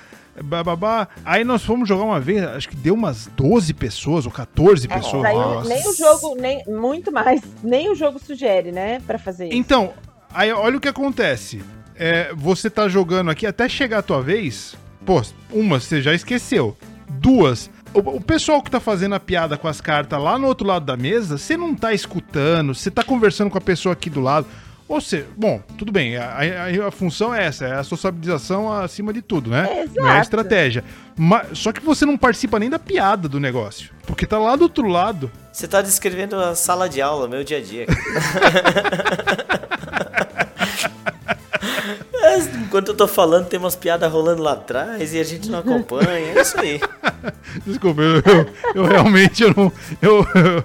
Bababá. Aí nós fomos jogar uma vez, acho que deu umas 12 pessoas ou 14 pessoas. Daí Nossa. nem o jogo, nem muito mais, nem o jogo sugere, né? Pra fazer isso. Então, aí olha o que acontece. É, você tá jogando aqui até chegar a tua vez. Pô, uma você já esqueceu. Duas, o, o pessoal que tá fazendo a piada com as cartas lá no outro lado da mesa, você não tá escutando, você tá conversando com a pessoa aqui do lado. Ou seja, bom, tudo bem, a, a- a função é essa, é a sociabilização acima de tudo, né? É, Não é a exato. estratégia. Mas, só que você não participa nem da piada do negócio. Porque tá lá do outro lado. Você tá descrevendo a sala de aula, meu dia a dia. [laughs] Enquanto eu tô falando, tem umas piadas rolando lá atrás e a gente não acompanha. É isso aí. [laughs] Desculpa, eu, eu- eu realmente eu não. Eu, eu,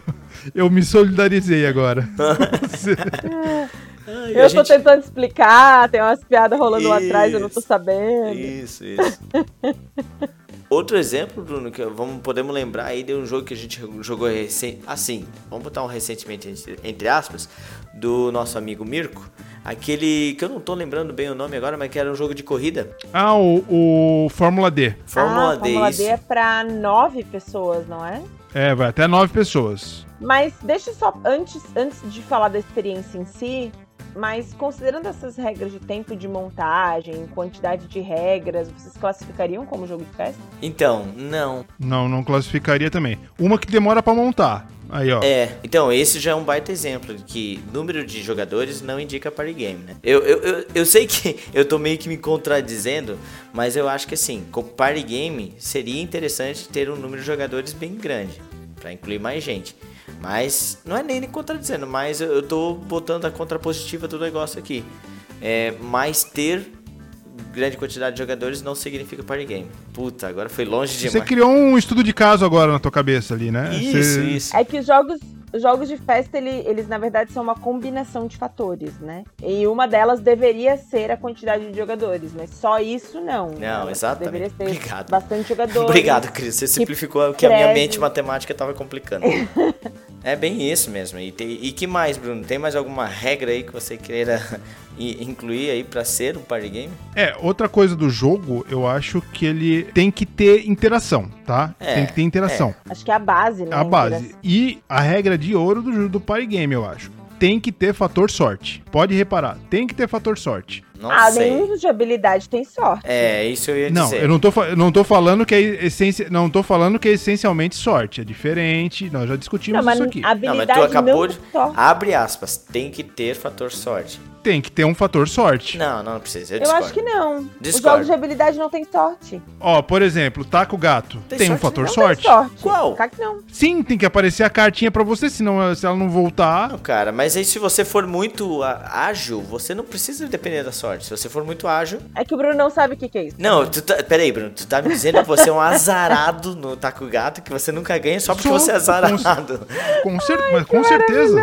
eu me solidarizei agora. [laughs] Ai, Eu a tô gente- tentando explicar, tem umas piadas rolando lá atrás, eu não tô Isso. sabendo. Isso, isso. [laughs] Outro exemplo, Bruno, que vamos, podemos lembrar aí de um jogo que a gente jogou recente, assim, vamos botar um recentemente entre aspas, do nosso amigo Mirko, aquele que eu não tô lembrando bem o nome agora, mas que era um jogo de corrida, Ah, o, o Fórmula D. Fórmula ah, D, Fórmula isso. D é pra nove pessoas, não é? É, vai até nove pessoas. Mas deixa só, antes, antes de falar da experiência em si, mas considerando essas regras de tempo de montagem, quantidade de regras, vocês classificariam como jogo de festa? Então, não. Não, não classificaria também. Uma que demora pra montar. Aí, ó. É, então esse já é um baita exemplo de que número de jogadores não indica party game, né? Eu, eu, eu, eu sei que [laughs] eu tô meio que me contradizendo, mas eu acho que assim, com party game seria interessante ter um número de jogadores bem grande, pra incluir mais gente. Mas não é nem me contradizendo, mas eu, eu tô botando a contrapositiva do negócio aqui. É, mas ter grande quantidade de jogadores não significa party game. Puta, agora foi longe Você demais. criou um estudo de caso agora na tua cabeça ali, né? Isso, Você- isso. É que os jogos, Os jogos de festa, ele- eles na verdade são uma combinação de fatores, né? E uma delas deveria ser a quantidade de jogadores, mas só isso não. Não, Ela exatamente. Deveria ser Obrigado. bastante jogadores. Obrigado, Cris. Você simplificou o que a minha mente matemática estava complicando. [laughs] é bem isso mesmo. E, tem- e que mais, Bruno? Tem mais alguma regra aí que você queira incluir aí pra ser um party game? É, outra coisa do jogo, eu acho que ele tem que ter interação, tá? É, tem que ter interação. Acho que é a base, né? A base. E a regra de ouro do, do party game, eu acho. Tem que ter fator sorte. Pode reparar, tem que ter fator sorte. Não Ah, sei. nenhum de habilidade tem sorte. É, isso eu ia Não, dizer. eu não tô, não tô falando que é essência, não tô falando que é essencialmente sorte, é diferente. Nós já discutimos Não, mas isso aqui. a Não, mas habilidade tu acabou não de. Abre aspas. Tem que ter fator sorte. Tem que ter um fator sorte. Não, não, não precisa. Eu, Eu acho que não. Os Discordo. jogos de habilidade não tem sorte. Ó, por exemplo, taca o gato. Tem Tem, um sorte? fator Não sorte? tem sorte. Qual? Não. Sim, tem que aparecer a cartinha pra você, senão se ela não voltar. Não, cara, mas aí se você for muito ágil, você não precisa depender da sorte. Se você for muito ágil. É que o Bruno não sabe o que, que é isso. Não, tu tá, peraí, Bruno, tu tá me dizendo que você é um azarado no taco gato, que você nunca ganha só porque Sou, você é azarado. Com, cer mas com certeza.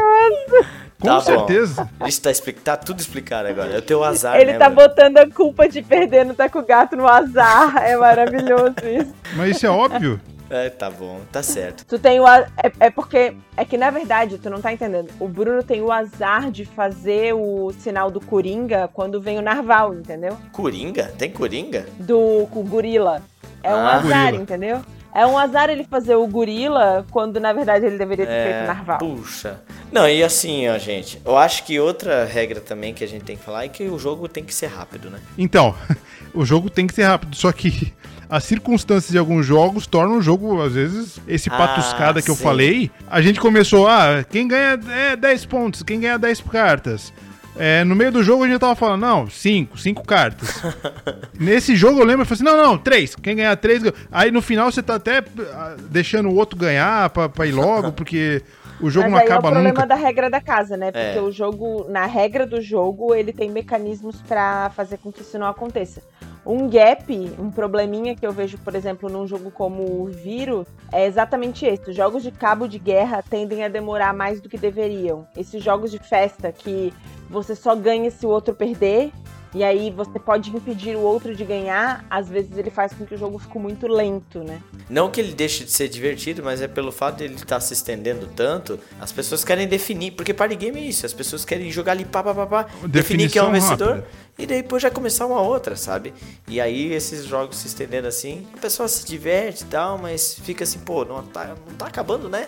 Com Tá bom. certeza. Isso tá, tá tudo explicado agora. É o teu azar, Ele né, tá Bruno? botando a culpa de perder no Taco Gato no azar. É maravilhoso isso. Mas isso é óbvio. É, tá bom, tá certo. Tu tem o. a- É, é porque. É que na verdade, tu não tá entendendo. O Bruno tem o azar de fazer o sinal do Coringa quando vem o Narval, entendeu? Coringa? Tem coringa? Do com o gorila. É um Ah. azar, Gorila. entendeu? É um azar ele fazer o gorila quando na verdade ele deveria ter feito o Narval. puxa. Não, e assim, ó, gente. Eu acho que outra regra também que a gente tem que falar é que o jogo tem que ser rápido, né? Então, [laughs] o jogo tem que ser rápido, só que as circunstâncias de alguns jogos tornam o jogo, às vezes, esse Ah, patuscada que eu sim. falei. A gente começou, ah, quem ganha é 10 pontos, quem ganha 10 cartas. É, no meio do jogo a gente tava falando, não, 5, 5 cartas. [laughs] Nesse jogo eu lembro, eu falei assim, não, não, 3, quem ganhar 3. Aí no final você tá até ah, deixando o outro ganhar pra, pra ir logo, [laughs] porque o jogo Mas não aí é o acaba problema nunca. da regra da casa, né? Porque É. o jogo, na regra do jogo, ele tem mecanismos pra fazer com que isso não aconteça. Um gap, um probleminha que eu vejo, por exemplo, num jogo como o Viro, é exatamente esse. Os jogos de cabo de guerra tendem a demorar mais do que deveriam. Esses jogos de festa que você só ganha se o outro perder, e aí você pode impedir o outro de ganhar, às vezes ele faz com que o jogo fique muito lento, né? Não que ele deixe de ser divertido, mas é pelo fato de ele estar se estendendo tanto, as pessoas querem definir, porque party game é isso, as pessoas querem jogar ali pá, pá, pá, pá definir quem é o Definição vencedor, rápida. e depois já começar uma outra, sabe? E aí esses jogos se estendendo assim, a pessoa se diverte e tal, mas fica assim, pô, não tá, não tá acabando, né?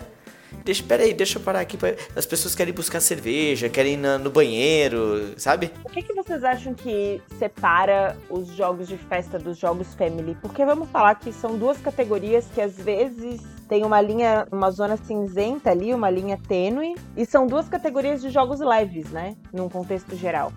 Deixa, peraí, deixa eu parar aqui. pra- As pessoas querem buscar cerveja, querem ir na- no banheiro, sabe? O que, que vocês acham que separa os jogos de festa dos jogos family? Porque vamos falar que são duas categorias que às vezes tem uma linha, uma zona cinzenta ali, uma linha tênue, e são duas categorias de jogos leves, né? Num contexto geral.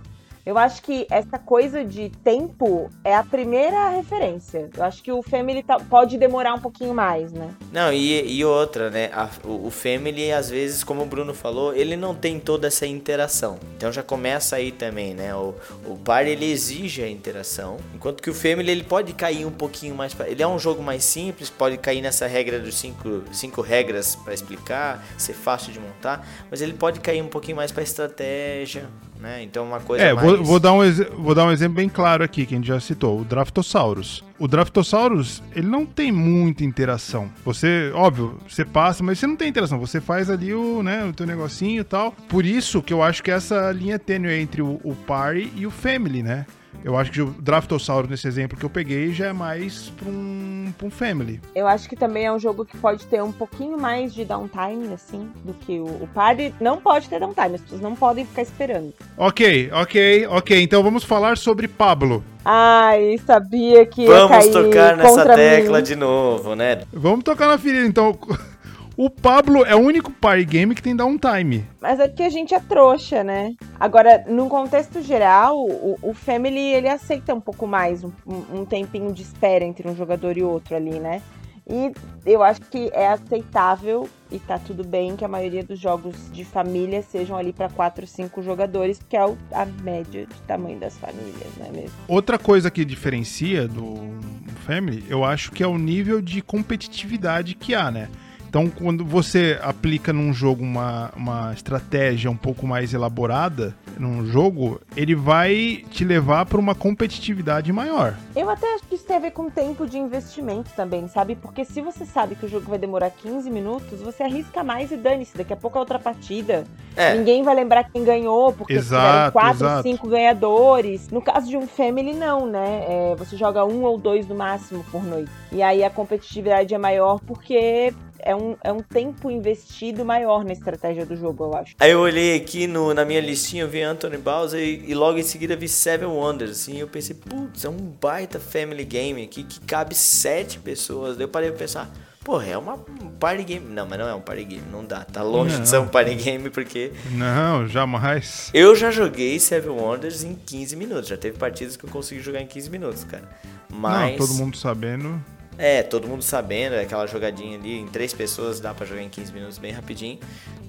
Eu acho que essa coisa de tempo é a primeira referência. Eu acho que o Family tá- pode demorar um pouquinho mais, né? Não, e, e outra, né? a- o, o Family, às vezes, como o Bruno falou, ele não tem toda essa interação. Então já começa aí também, né? O, o ele exige a interação. Enquanto que o Family, ele pode cair um pouquinho mais... Pra, ele é um jogo mais simples, pode cair nessa regra dos cinco, cinco regras pra explicar, ser fácil de montar. Mas ele pode cair um pouquinho mais pra estratégia, né? Então uma coisa É, mais... vou, vou dar um, vou dar um exemplo bem claro aqui, que a gente já citou, o Draftosaurus. O Draftosaurus, ele não tem muita interação. Você, óbvio, você passa, mas você não tem interação. Você faz ali o, né, o teu negocinho e tal. Por isso que eu acho que essa linha tênue entre o, o Party e o Family, né? Eu acho que o Draftosaurus, nesse exemplo que eu peguei, já é mais pra um, pra um Family. Eu acho que também é um jogo que pode ter um pouquinho mais de downtime, assim, do que o, o Party. Não pode ter downtime, as pessoas não podem ficar esperando. Ok, ok, ok. Então vamos falar sobre Pablo. Ai, sabia que ia Vamos cair tocar nessa contra tecla mim. de novo, né? Vamos tocar na ferida, então. [laughs] O Pablo é o único party game que tem downtime. Mas é porque a gente é trouxa, né? Agora, num contexto geral, o, o Family, ele aceita um pouco mais, um, um tempinho de espera entre um jogador e outro ali, né? E eu acho que é aceitável e tá tudo bem que a maioria dos jogos de família sejam ali para 4, 5 jogadores, que é a média de tamanho das famílias, não é mesmo? Outra coisa que diferencia do Family, eu acho que é o nível de competitividade que há, né? Então, quando você aplica num jogo uma, uma estratégia um pouco mais elaborada, num jogo, ele vai te levar para uma competitividade maior. Eu até acho que isso tem a ver com tempo de investimento também, sabe? Porque se você sabe que o jogo vai demorar 15 minutos, você arrisca mais e dane-se. Daqui a pouco é outra partida. É. Ninguém vai lembrar quem ganhou, porque Exato, tiveram quatro, exato. cinco ganhadores. No caso de um Family, não, né? É, você joga um ou dois no máximo por noite. E aí a competitividade é maior porque é um, é um tempo investido maior na estratégia do jogo, eu acho. Aí eu olhei aqui no, na minha listinha, eu vi Anthony Bowser e, e logo em seguida vi Seven Wonders, assim, eu pensei, putz, é um baita family game aqui que cabe sete pessoas. Daí eu parei pra pensar, porra, é uma um party game. Não, mas não é um party game, não dá, tá longe Não. de ser um party game porque Não, jamais. eu já joguei Seven Wonders em 15 minutos, já teve partidas que eu consegui jogar em 15 minutos, cara. Mas Não, todo mundo sabendo. é, todo mundo sabendo, aquela jogadinha ali, em três pessoas dá pra jogar em 15 minutos bem rapidinho,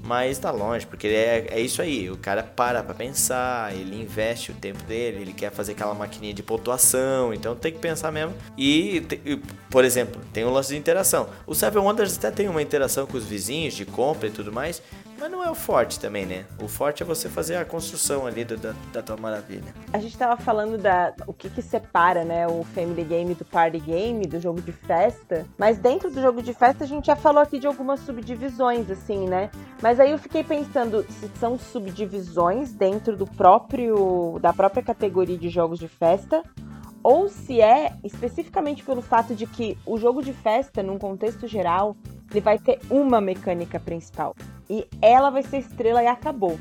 mas tá longe, porque é, é isso aí, o cara para pra pensar, ele investe o tempo dele, ele quer fazer aquela maquininha de pontuação, então tem que pensar mesmo. E, e, por exemplo, tem um lance de interação. O Seven Wonders até tem uma interação com os vizinhos, de compra e tudo mais, mas não é o forte também, né? O forte é você fazer a construção ali do- da, da tua maravilha. A gente tava falando da o que que separa, né, o family game do party game, do jogo de festa. Mas dentro do jogo de festa a gente já falou aqui de algumas subdivisões, assim, né? Mas aí eu fiquei pensando se são subdivisões dentro do próprio da própria categoria de jogos de festa ou se é especificamente pelo fato de que o jogo de festa, num contexto geral, ele vai ter uma mecânica principal e ela vai ser estrela e acabou.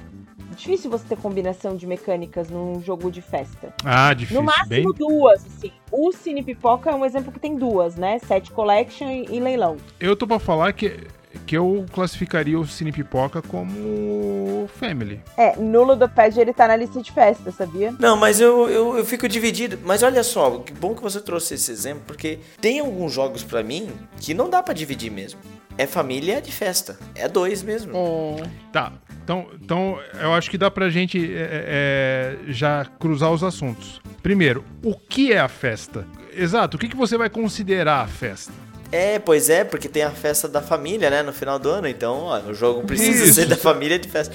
Difícil você ter combinação de mecânicas num jogo de festa. Ah, difícil. No máximo bem... duas, assim. O Cine Pipoca é um exemplo que tem duas, né? Set Collection e, e Leilão. Eu tô pra falar que, que eu classificaria o Cine Pipoca como Family. É, no Ludopad ele tá na lista de festa, sabia? Não, mas eu, eu, eu fico dividido. Mas olha só, que bom que você trouxe esse exemplo, porque tem alguns jogos pra mim que não dá pra dividir mesmo. É família de festa. É dois mesmo. É. Tá, então, então eu acho que dá pra gente é, é, já cruzar os assuntos. Primeiro, o que é a festa? Exato, o que, que você vai considerar a festa? É, pois é, porque tem a festa da família, né, no final do ano. Então, ó, o jogo precisa Isso. ser da família de festa.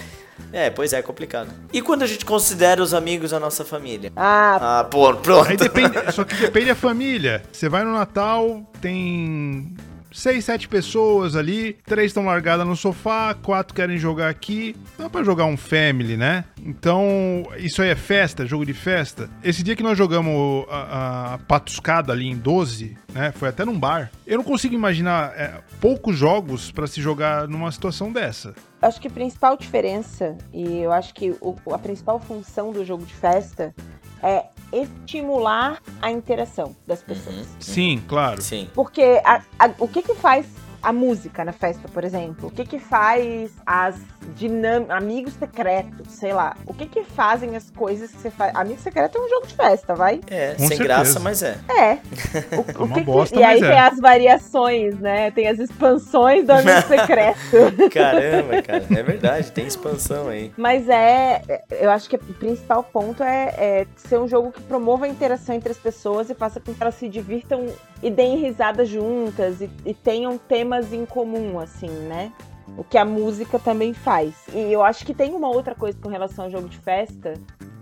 É, pois é, é complicado. E quando a gente considera os amigos a nossa família? Ah, Ah, pô, pronto. Aí depende, [laughs] só que depende da família. Você vai no Natal, tem seis, sete pessoas ali, três estão largadas no sofá, quatro querem jogar aqui. Dá pra jogar um family, né? Então, isso aí é festa, jogo de festa. Esse dia que nós jogamos a, a patuscada ali em 12, né? Foi até num bar. Eu não consigo imaginar é, poucos jogos pra se jogar numa situação dessa. acho que a principal diferença, e eu acho que o- a principal função do jogo de festa é estimular a interação das pessoas. Sim, claro. Sim. Porque a- a- o que que faz a música na festa, por exemplo? O que que faz as dinam amigos secretos, sei lá? O que que fazem as coisas que você faz? Amigo secreto é um jogo de festa, vai? É, Com sem certeza. graça, mas é. É. [laughs] O, o uma que que- bosta, e aí é. tem as variações, né? Tem as expansões do amigo [laughs] secreto. Caramba, cara. É verdade, tem expansão aí. Mas é. é- Eu acho que o principal ponto é, é ser um jogo que promova a interação entre as pessoas e faça com que elas se divirtam e deem risada juntas e, e tenham temas em comum, assim, né? O que a música também faz. E eu acho que tem uma outra coisa com relação ao jogo de festa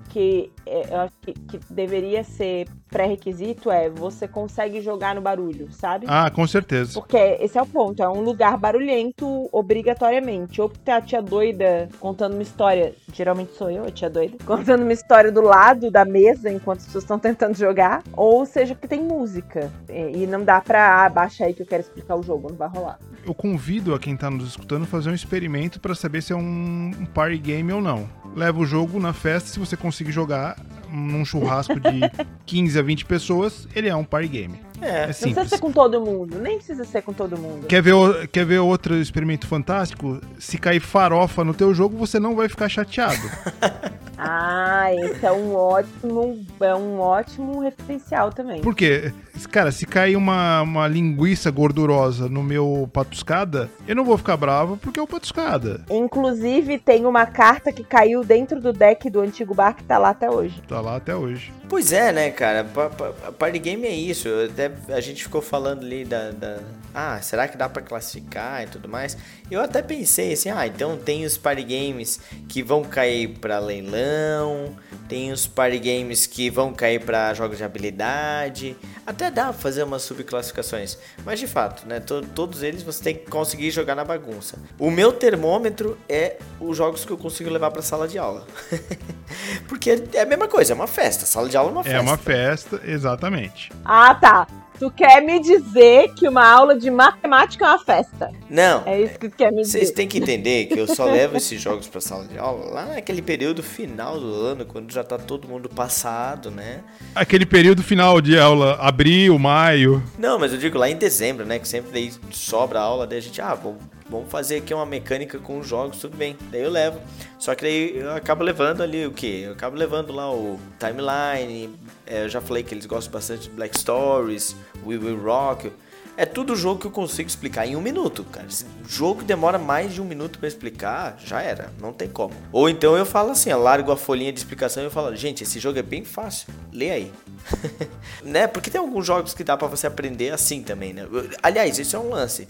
que é, eu acho que, que deveria ser pré-requisito é você consegue jogar no barulho, sabe? Ah, com certeza. Porque esse é o ponto, é um lugar barulhento obrigatoriamente. Ou tem a tia doida contando uma história, geralmente sou eu, a tia doida, [laughs] contando uma história do lado da mesa enquanto as pessoas estão tentando jogar, ou seja, que tem música. E não dá pra, ah, baixa aí que eu quero explicar o jogo, não vai rolar. Eu convido a quem tá nos escutando a fazer um experimento pra saber se é um, um party game ou não. Leva o jogo na festa, se você conseguir jogar num churrasco de [laughs] 15 a 20 pessoas, ele é um party game. É. É Não precisa simples. ser com todo mundo, nem precisa ser com todo mundo. Quer ver, quer ver outro experimento fantástico? Se cair farofa no teu jogo, você não vai ficar chateado. [laughs] Ah, esse é um ótimo, é um ótimo referencial também. Por quê? Cara, se cair uma, uma linguiça gordurosa no meu patuscada, eu não vou ficar bravo porque é o patuscada. Inclusive, tem uma carta que caiu dentro do deck do antigo bar que tá lá até hoje. Tá lá até hoje. Pois é, né, cara? Party game é isso. Até a gente ficou falando ali da, da- Ah, será que dá pra classificar e tudo mais? Eu até pensei assim, ah, então tem os party games que vão cair pra leilão, tem os party games que vão cair pra jogos de habilidade. Até dá pra fazer umas subclassificações. Mas de fato, né? to- todos eles você tem que conseguir jogar na bagunça. O meu termômetro é os jogos que eu consigo levar pra sala de aula. [laughs] Porque é a mesma coisa, é uma festa. Sala de aula é uma festa. É uma festa, exatamente. Ah, tá. Tu quer me dizer que uma aula de matemática é uma festa? Não, É isso que tu quer me Vocês dizer. têm que entender que eu só levo esses jogos pra sala de aula lá naquele período final do ano, quando já tá todo mundo passado, né? Aquele período final de aula, abril, maio. Não, mas eu digo lá em dezembro, né? Que sempre daí sobra a aula, daí a gente, ah, vamos, vamos fazer aqui uma mecânica com os jogos, tudo bem. Daí eu levo. Só que daí eu acabo levando ali o quê? Eu acabo levando lá o Timeline, é, eu já falei que eles gostam bastante de Black Stories, We Will Rock. É tudo jogo que eu consigo explicar em um minuto, cara. Se jogo demora mais de um minuto pra explicar, já era, não tem como. Ou então eu falo assim, eu largo a folhinha de explicação e eu falo, gente, esse jogo é bem fácil, lê aí. [laughs] né? Porque tem alguns jogos que dá pra você aprender assim também, né? Aliás, isso é um lance.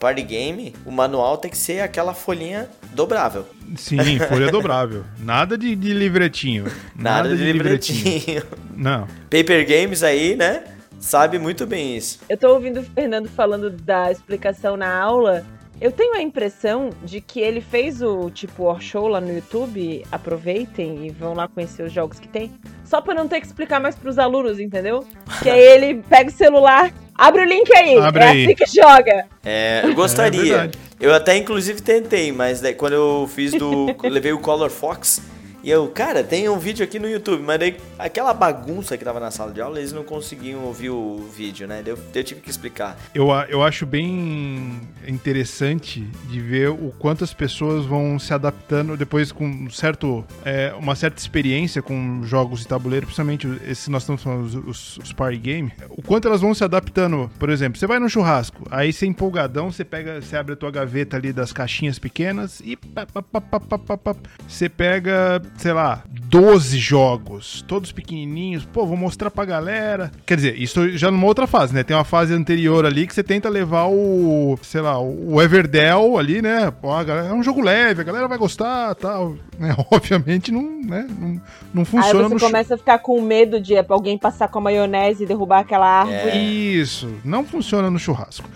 Party game, o manual tem que ser aquela folhinha dobrável. Sim, folha dobrável. Nada de, de livretinho. Nada, de livretinho. Não. Paper games aí, né? Sabe muito bem isso. Eu tô ouvindo o Fernando falando da explicação na aula. Eu tenho a impressão de que ele fez o tipo War Show lá no YouTube. Aproveitem e vão lá conhecer os jogos que tem. Só pra não ter que explicar mais pros alunos, entendeu? Que aí ele pega o celular, abre o link aí. Abre é aí. assim que joga. É, eu gostaria. verdade. eu até inclusive tentei, mas daí quando eu fiz do. levei o Color Fox. E eu, cara, tem um vídeo aqui no YouTube, mas daí aquela bagunça que tava na sala de aula, eles não conseguiam ouvir o vídeo, né? Eu, eu tive que explicar. Eu, eu acho bem interessante de ver o quanto as pessoas vão se adaptando depois com um certo, é, uma certa experiência com jogos de tabuleiro, principalmente esses nós estamos falando, os, os, party game, o quanto elas vão se adaptando. Por exemplo, você vai no churrasco, aí você empolgadão, você pega, você abre a tua gaveta ali das caixinhas pequenas e pá, pá, pá, você pega, sei lá, 12 jogos, todos pequenininhos, pô, vou mostrar pra galera. Quer dizer, isso já numa outra fase, né? Tem uma fase anterior ali que você tenta levar o, sei lá, o Everdell ali, né? Pô, a galera- é um jogo leve, a galera vai gostar, tal, né? [laughs] Obviamente não, né? Não, não Aí funciona você no chu- começa a ficar com medo de alguém passar com a maionese e derrubar aquela árvore. Isso, não funciona no churrasco.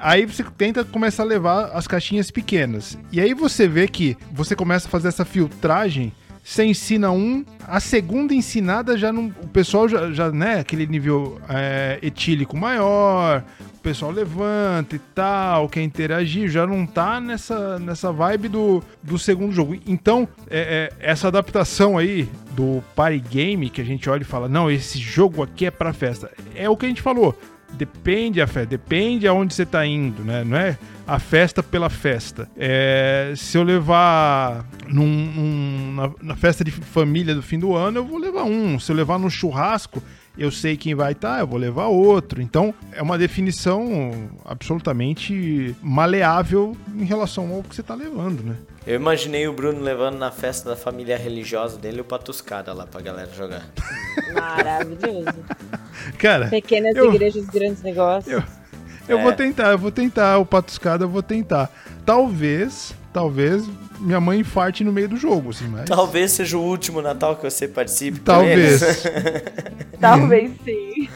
Aí você tenta começar a levar as caixinhas pequenas. E aí você vê que você começa a fazer essa filtragem. Você ensina um, a segunda ensinada já não. O pessoal já, já né? Aquele nível é, etílico maior, o pessoal levanta e tal, quer interagir, já não tá nessa, nessa vibe do, do segundo jogo. Então, é, é, essa adaptação aí do party game que a gente olha e fala: não, esse jogo aqui é pra festa. É o que a gente falou. Depende a festa, depende aonde você tá indo, né? Não é a festa pela festa. É, se eu levar num, num- na, na festa de família do fim do ano, eu vou levar um. Se eu levar no churrasco, eu sei quem vai estar, eu vou levar outro. Então, é uma definição absolutamente maleável em relação ao que você tá levando, né? Eu imaginei o Bruno levando na festa da família religiosa dele o patuscada lá pra galera jogar. [laughs] Maravilhoso. Cara, Pequenas Eu- igrejas, grandes negócios. Eu- Eu É. vou tentar, eu vou tentar. O patuscada eu vou tentar. Talvez, talvez minha mãe infarte no meio do jogo, assim, mas. Talvez seja o último Natal que você participe. Talvez. [laughs] Talvez sim.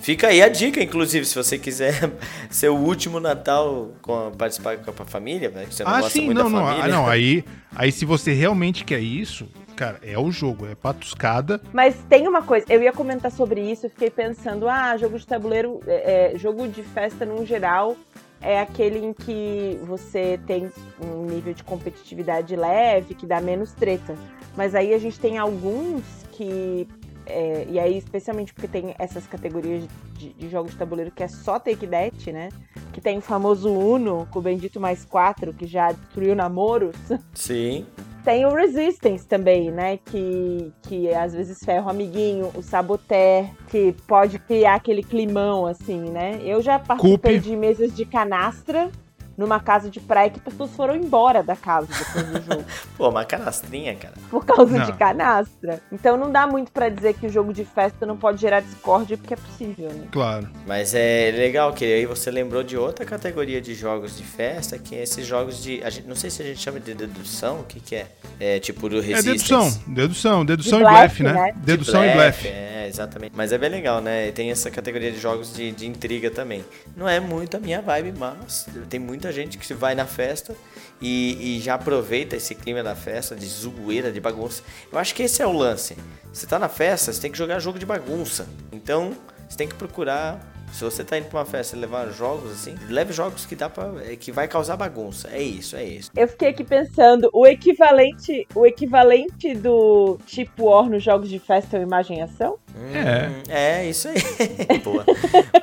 Fica aí a dica, inclusive, se você quiser [laughs] ser o último Natal com a- participar com a família, né? Que você não ah, gosta sim, muito não, da não. família. Ah, não. Aí, aí, se você realmente quer isso, cara, é o jogo, é patuscada. Mas tem uma coisa, eu ia comentar sobre isso, eu fiquei pensando, ah, jogo de tabuleiro, é, é, jogo de festa no geral, é aquele em que você tem um nível de competitividade leve, que dá menos treta. Mas aí a gente tem alguns que. é, e aí, especialmente porque tem essas categorias de, de jogos de tabuleiro que é só take that, né? Que tem o famoso Uno, com o Bendito mais 4, que já destruiu namoros. Sim. Tem o Resistance também, né? Que, que às vezes ferra o amiguinho, o Saboteur, que pode criar aquele climão, assim, né? Eu já participei Coupe. de mesas de canastra numa casa de praia que pessoas foram embora da casa depois do jogo. [laughs] Pô, uma canastrinha, cara. por causa Não. de canastra. Então não dá muito pra dizer que o jogo de festa não pode gerar discórdia, porque é possível, né? Claro. Mas é legal que aí você lembrou de outra categoria de jogos de festa, que é esses jogos de. A gente, não sei se a gente chama de dedução, o que, que é? É tipo do É Resistance. dedução, dedução, dedução De e blefe, blefe, né? né? De Dedução e blefe. É, exatamente. Mas é bem legal, né? Tem essa categoria de jogos de, de intriga também. Não é muito a minha vibe, mas tem muita gente que se vai na festa e, e já aproveita esse clima da festa, de zoeira, de bagunça. Eu acho que esse é o lance. Você tá na festa, você tem que jogar jogo de bagunça. Então, você tem que procurar. Se você tá indo pra uma festa e levar jogos assim, leve jogos que dá para que vai causar bagunça. É isso, é isso. Eu fiquei aqui pensando, o equivalente, o equivalente do tipo War nos jogos de festa é o imagem e ação? Hum, é, isso aí. [laughs] Boa.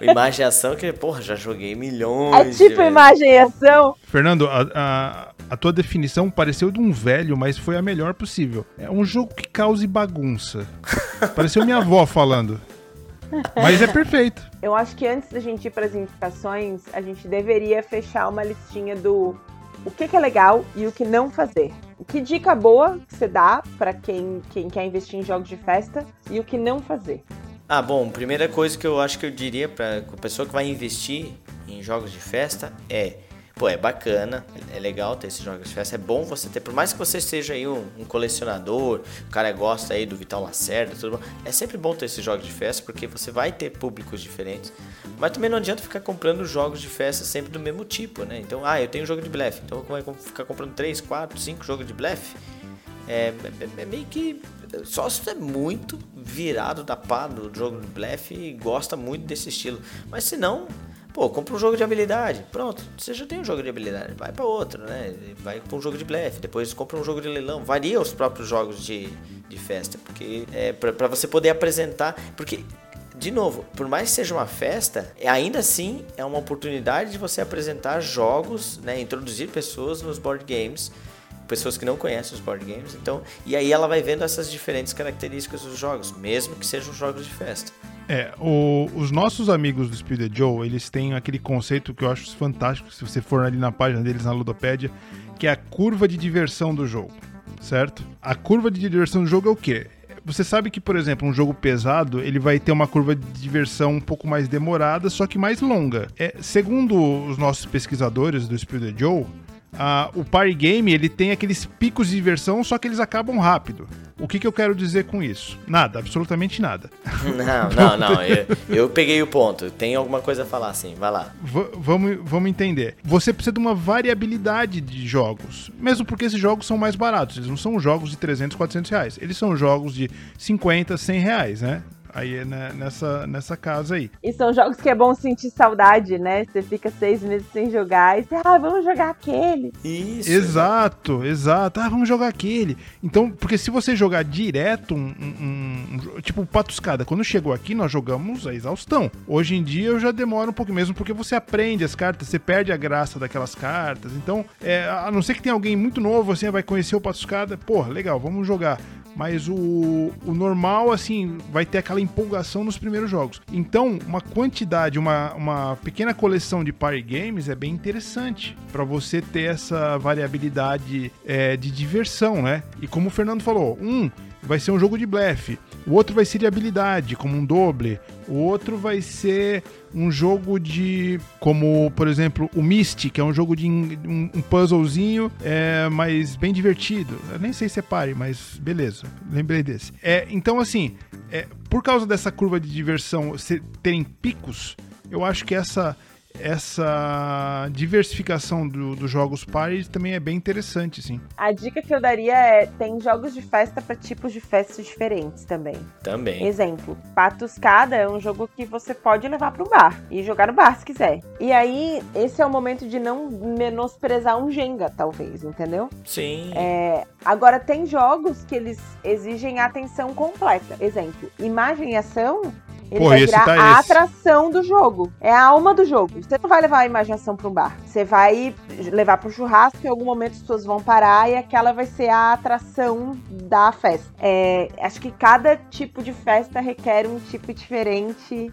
Imagem e ação que, porra, já joguei É milhões. de tipo vezes. imagem e ação? Fernando, a, a, a tua definição pareceu de um velho, mas foi a melhor possível. É um jogo que cause bagunça. Pareceu minha avó falando. Mas é perfeito. Eu acho que antes da gente ir para as indicações, a gente deveria fechar uma listinha do o que, que é legal e o que não fazer. Que dica boa que você dá para quem, quem quer investir em jogos de festa e o que não fazer. Ah, bom, primeira coisa que eu acho que eu diria pra a pessoa que vai investir em jogos de festa é, pô, é bacana, é legal ter esses jogos de festa, é bom você ter, por mais que você seja aí um, um colecionador, o cara gosta aí do Vital Lacerda, tudo é sempre bom ter esses jogos de festa porque você vai ter públicos diferentes, mas também não adianta ficar comprando jogos de festa sempre do mesmo tipo, né? Então, ah, eu tenho jogo de blefe, então como é eu vou ficar comprando 3, 4, 5 jogos de blefe? É, é- é meio que. Só se é muito virado da pá do jogo de blefe e gosta muito desse estilo. Mas se não, pô, compra um jogo de habilidade. Pronto, você já tem um jogo de habilidade. Vai pra outro, né? Vai pra um jogo de blefe. Depois compra um jogo de leilão. Varia os próprios jogos de, de festa. Porque é pra você poder apresentar. Porque. De novo, por mais que seja uma festa, ainda assim é uma oportunidade de você apresentar jogos, né, introduzir pessoas nos board games pessoas que não conhecem os board games, então, e aí ela vai vendo essas diferentes características dos jogos, mesmo que sejam jogos de festa. É, o- os nossos amigos do Speed Joe, eles têm aquele conceito que eu acho fantástico, se você for ali na página deles na Ludopédia, que é a curva de diversão do jogo, certo? A curva de diversão do jogo é o quê? Você sabe que, por exemplo, um jogo pesado, ele vai ter uma curva de diversão um pouco mais demorada, só que mais longa. É, segundo os nossos pesquisadores do Speed Joe, ah, o party game ele tem aqueles picos de diversão, só que eles acabam rápido. O que, que eu quero dizer com isso? Nada, absolutamente nada. [laughs] Não, não, não, eu, eu peguei o ponto. Tem alguma coisa a falar, sim, vai lá. V- vamos, vamos entender. Você precisa de uma variabilidade de jogos. Mesmo porque esses jogos são mais baratos. Eles não são jogos de 300, 400 reais. Eles são jogos de 50, 100 reais, né? Aí é nessa, nessa casa aí. E são jogos que é bom sentir saudade, né? Você fica seis meses sem jogar e você, ah, vamos jogar aquele. Isso. Exato, exato. Ah, vamos jogar aquele. Então, porque se você jogar direto, um, um- um tipo Patuscada, quando chegou aqui, nós jogamos a exaustão. Hoje em dia eu já demoro um pouco mesmo, porque você aprende as cartas, você perde a graça daquelas cartas. Então, é, a não ser que tenha alguém muito novo, assim, vai conhecer o Patuscada, porra, legal, vamos jogar. Mas o, o normal, assim, vai ter aquela empolgação nos primeiros jogos. Então, uma quantidade, uma, uma pequena coleção de party games é bem interessante para você ter essa variabilidade é, de diversão, né? E como o Fernando falou, um vai ser um jogo de blefe, o outro vai ser de habilidade, como um doble, o outro vai ser um jogo de. como, por exemplo, o Myst, que é um jogo de um, um puzzlezinho, é, mas bem divertido. Eu nem sei se é pare, mas beleza, lembrei desse. É, então, assim, é, por causa dessa curva de diversão terem picos, eu acho que essa. Essa diversificação do- dos jogos party também é bem interessante, sim. A dica que eu daria é: tem jogos de festa para tipos de festas diferentes também. Também. Exemplo, Patuscada é um jogo que você pode levar para um bar e jogar no bar se quiser. E aí, esse é o momento de não menosprezar um Jenga, talvez, entendeu? Sim. É, agora, tem jogos que eles exigem atenção completa. Exemplo, imagem e ação Ele Pô, vai virar citar a esse. atração do jogo. É a alma do jogo. Você não vai levar a imaginação para um bar. Você vai levar para o churrasco, em algum momento as pessoas vão parar e aquela vai ser a atração da festa. É, acho que cada tipo de festa requer um tipo diferente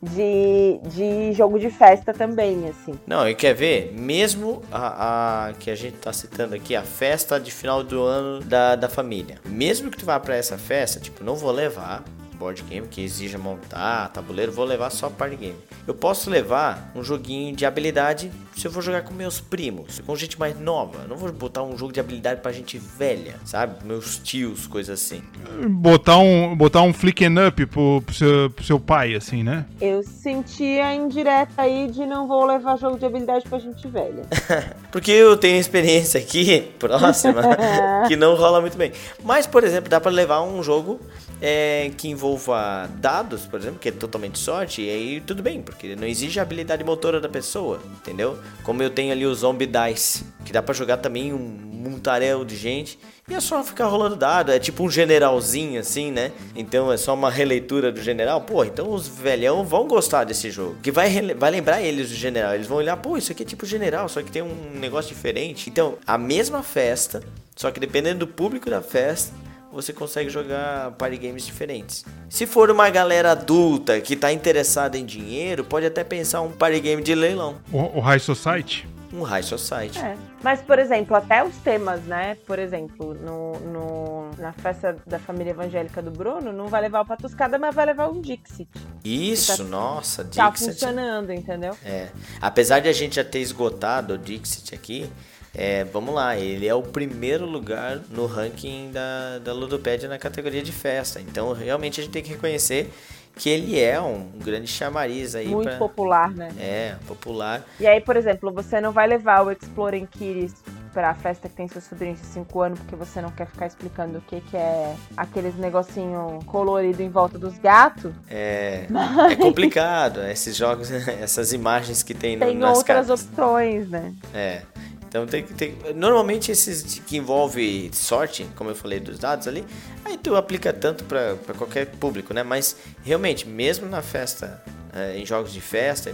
de, de jogo de festa também, assim. Não, e quer ver? Mesmo a, a- que a gente tá citando aqui, a festa de final do ano da, da família. Mesmo que tu vá pra essa festa, tipo, não vou levar board game que exija montar, tabuleiro, vou levar só party game. Eu posso levar um joguinho de habilidade se eu vou jogar com meus primos, com gente mais nova. Não vou botar um jogo de habilidade pra gente velha, sabe? Meus tios, coisa assim. Botar um, botar um flicken up pro, pro seu, pro seu pai, assim, né? Eu senti a indireta aí de não vou levar jogo de habilidade pra gente velha. [laughs] Porque eu tenho experiência aqui, [laughs] próxima, [laughs] que não rola muito bem. Mas, por exemplo, dá pra levar um jogo é, que envolva dados, por exemplo, que é totalmente sorte, e aí tudo bem, porque não exige a habilidade motora da pessoa, entendeu? Como eu tenho ali o Zombie Dice, que dá pra jogar também um montaréu de gente, e é só ficar rolando dado, é tipo um generalzinho assim, né? Então é só uma releitura do general. Pô, então os velhão vão gostar desse jogo. Que vai, vai lembrar eles do general. Eles vão olhar, pô, isso aqui é tipo general, só que tem um negócio diferente. Então, a mesma festa, só que dependendo do público da festa, você consegue jogar party games diferentes. Se for uma galera adulta que tá interessada em dinheiro, pode até pensar um party game de leilão. O, o High Society. Um High Society. É. Mas, por exemplo, até os temas, né? Por exemplo, no, no- na festa da família evangélica do Bruno, não vai levar o Patuscada, mas vai levar um Dixit. Isso, Tá- nossa, Tá Dixit. funcionando, entendeu? É. Apesar de a gente já ter esgotado o Dixit aqui, é, vamos lá, ele é o primeiro lugar no ranking da, da Ludopédia na categoria de festa. Então, realmente, a gente tem que reconhecer que ele é um grande chamariz aí Muito pra... popular, né? É, popular. E aí, por exemplo, você não vai levar o Exploring Kitties pra festa que tem seu sobrinho de 5 anos, porque você não quer ficar explicando o que, que é aqueles negocinho colorido em volta dos gatos. É, é complicado, [laughs] esses jogos, [laughs] essas imagens que tem, no, Tem nas outras cartas. opções, né? É. Então tem. Normalmente esses que envolve sorte, como eu falei dos dados ali, aí tu aplica tanto para qualquer público, né? Mas realmente, mesmo na festa, eh, em jogos de festa,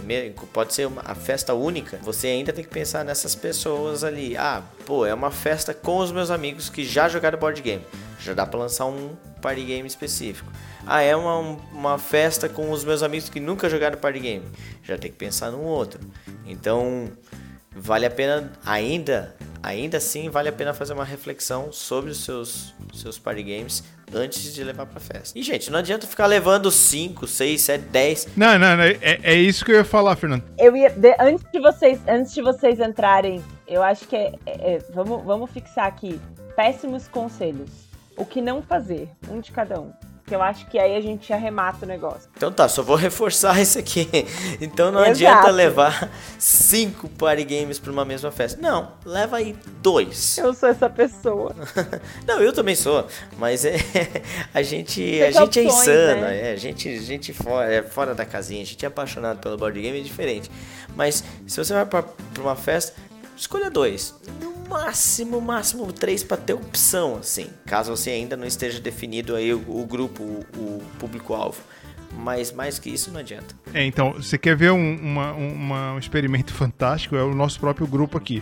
pode ser uma a festa única, você ainda tem que pensar nessas pessoas ali. Ah, pô, é uma festa com os meus amigos que já jogaram board game. Já dá para lançar um party game específico. Ah, é uma, uma festa com os meus amigos que nunca jogaram party game. Já tem que pensar num outro. Então, vale a pena ainda, ainda assim vale a pena fazer uma reflexão sobre os seus seus party games antes de levar pra festa. E gente, não adianta ficar levando 5, 6, 7, 10. Não, não, não, é, é isso que eu ia falar, Fernando. Eu ia. de- antes, de vocês, antes de vocês entrarem, eu acho que é. é- é- vamos, vamos fixar aqui. Péssimos conselhos. O que não fazer. Um de cada um. Que eu acho que aí a gente arremata o negócio. Então tá, só vou reforçar [laughs] isso aqui. Então não Exato. adianta levar 5 party games pra uma mesma festa. Não, leva aí dois. Eu sou essa pessoa. [laughs] Não, eu também sou, mas é [laughs] a gente, Tem a gente é opções, insana, né? é, a gente, a gente fora, é fora da casinha, a gente é apaixonado pelo board game é diferente. Mas se você vai pra, pra uma festa, escolha dois, no máximo, máximo três pra ter opção, assim, caso você ainda não esteja definido aí o, o grupo, o, o público-alvo. Mas mais que isso não adianta. É, então, você quer ver um, uma- uma- um experimento [laughs] fantástico? É o nosso próprio grupo aqui.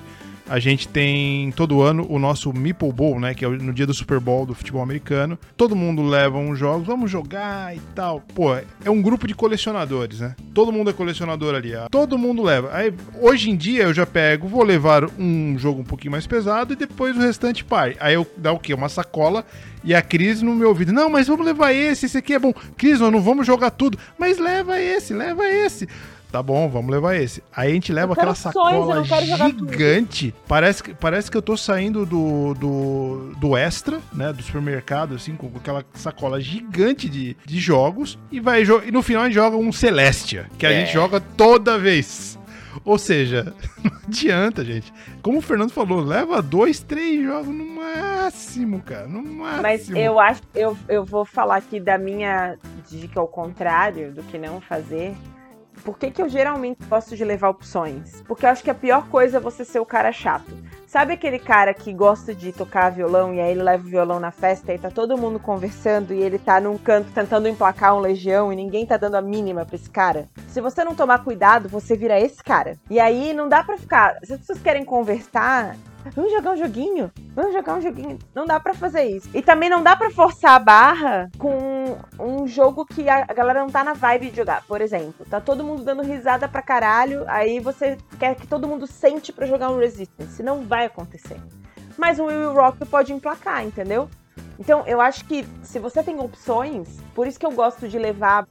A gente tem todo ano o nosso Meeple Bowl, né? Que é no dia do Super Bowl do futebol americano. Todo mundo leva uns jogos, vamos jogar e tal. Pô, é um grupo de colecionadores, né? Todo mundo é colecionador ali. Todo mundo leva. Aí, hoje em dia eu já pego, vou levar um jogo um pouquinho mais pesado e depois o restante pai. Aí eu dá o quê? Uma sacola e a Cris no meu ouvido. Não, mas vamos levar esse, esse aqui é bom. Cris, nós não vamos jogar tudo. Mas leva esse, leva esse. Tá bom, vamos levar esse. Aí a gente leva aquela sacola tudo. gigante. Parece que, parece que eu tô saindo do, do, do extra, né? Do supermercado, assim, com aquela sacola gigante de, de jogos. E, vai e no final a gente joga um Celestia, que a É. gente joga toda vez. Ou seja, [laughs] não adianta, gente. Como o Fernando falou, leva dois, três jogos no máximo, cara. No máximo. Mas eu acho, eu, eu vou falar aqui da minha dica ao contrário do que não fazer. Por que, que eu geralmente gosto de levar opções? Porque eu acho que a pior coisa é você ser o cara chato. Sabe aquele cara que gosta de tocar violão e aí ele leva o violão na festa e tá todo mundo conversando e ele tá num canto tentando emplacar um legião e ninguém tá dando a mínima pra esse cara? Se você não tomar cuidado, você vira esse cara. E aí não dá pra ficar. Se as pessoas querem conversar, vamos jogar um joguinho, vamos jogar um joguinho. Não dá pra fazer isso. E também não dá pra forçar a barra com um jogo que a galera não tá na vibe de jogar. Por exemplo, tá todo mundo dando risada pra caralho, aí você quer que todo mundo sente pra jogar um Resistance. Não vai acontecer. Mas o Will Rock pode emplacar, entendeu? Então, eu acho que se você tem opções, por isso que eu gosto de levar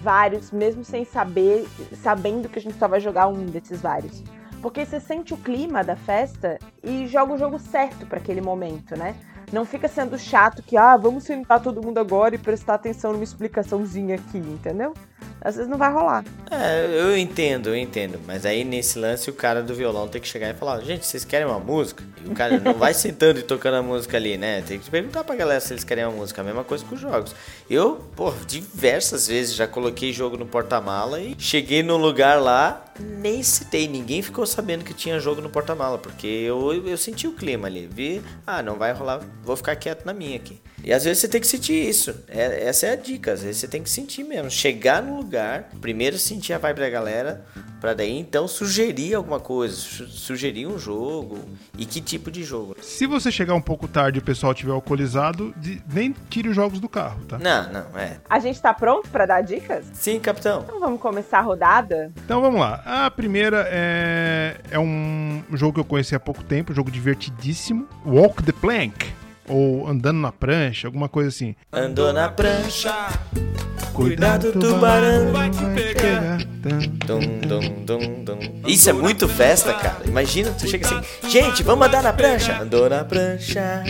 vários, mesmo sem saber, sabendo que a gente só vai jogar um desses vários. Porque você sente o clima da festa e joga o jogo certo pra aquele momento, né? Não fica sendo chato que, ah, vamos sentar todo mundo agora e prestar atenção numa explicaçãozinha aqui, entendeu? Às vezes não vai rolar. É, eu entendo, eu entendo. Mas aí nesse lance o cara do violão tem que chegar e falar, gente, vocês querem uma música? E o cara não vai [laughs] sentando e tocando a música ali, né? Tem que perguntar pra galera se eles querem uma música. A mesma coisa com os jogos. Eu, pô, diversas vezes já coloquei jogo no porta-mala e cheguei num lugar lá, nem citei. Ninguém ficou sabendo que tinha jogo no porta-mala, porque eu, eu senti o clima ali. Vi, ah, não vai rolar, vou ficar quieto na minha aqui. E às vezes você tem que sentir isso. É- essa é a dica. Às vezes você tem que sentir mesmo. Chegar no lugar, primeiro sentir a vibe da galera, pra daí então sugerir alguma coisa, su- sugerir um jogo e que tipo de jogo. Se você chegar um pouco tarde e o pessoal estiver alcoolizado, de- nem tire os jogos do carro, tá? Não, não, é. A gente tá pronto pra dar dicas? Sim, capitão. Então vamos começar a rodada? Então vamos lá. A primeira é, é um jogo que eu conheci há pouco tempo, um jogo divertidíssimo. Walk the Plank. Ou Andando na Prancha, alguma coisa assim. Andou na prancha. Cuidado, tubarão, vai te pegar. Dum, dum, dum, dum. Isso é muito festa, cara. Imagina, tu chega assim, gente, vamos andar na prancha. Andou na prancha.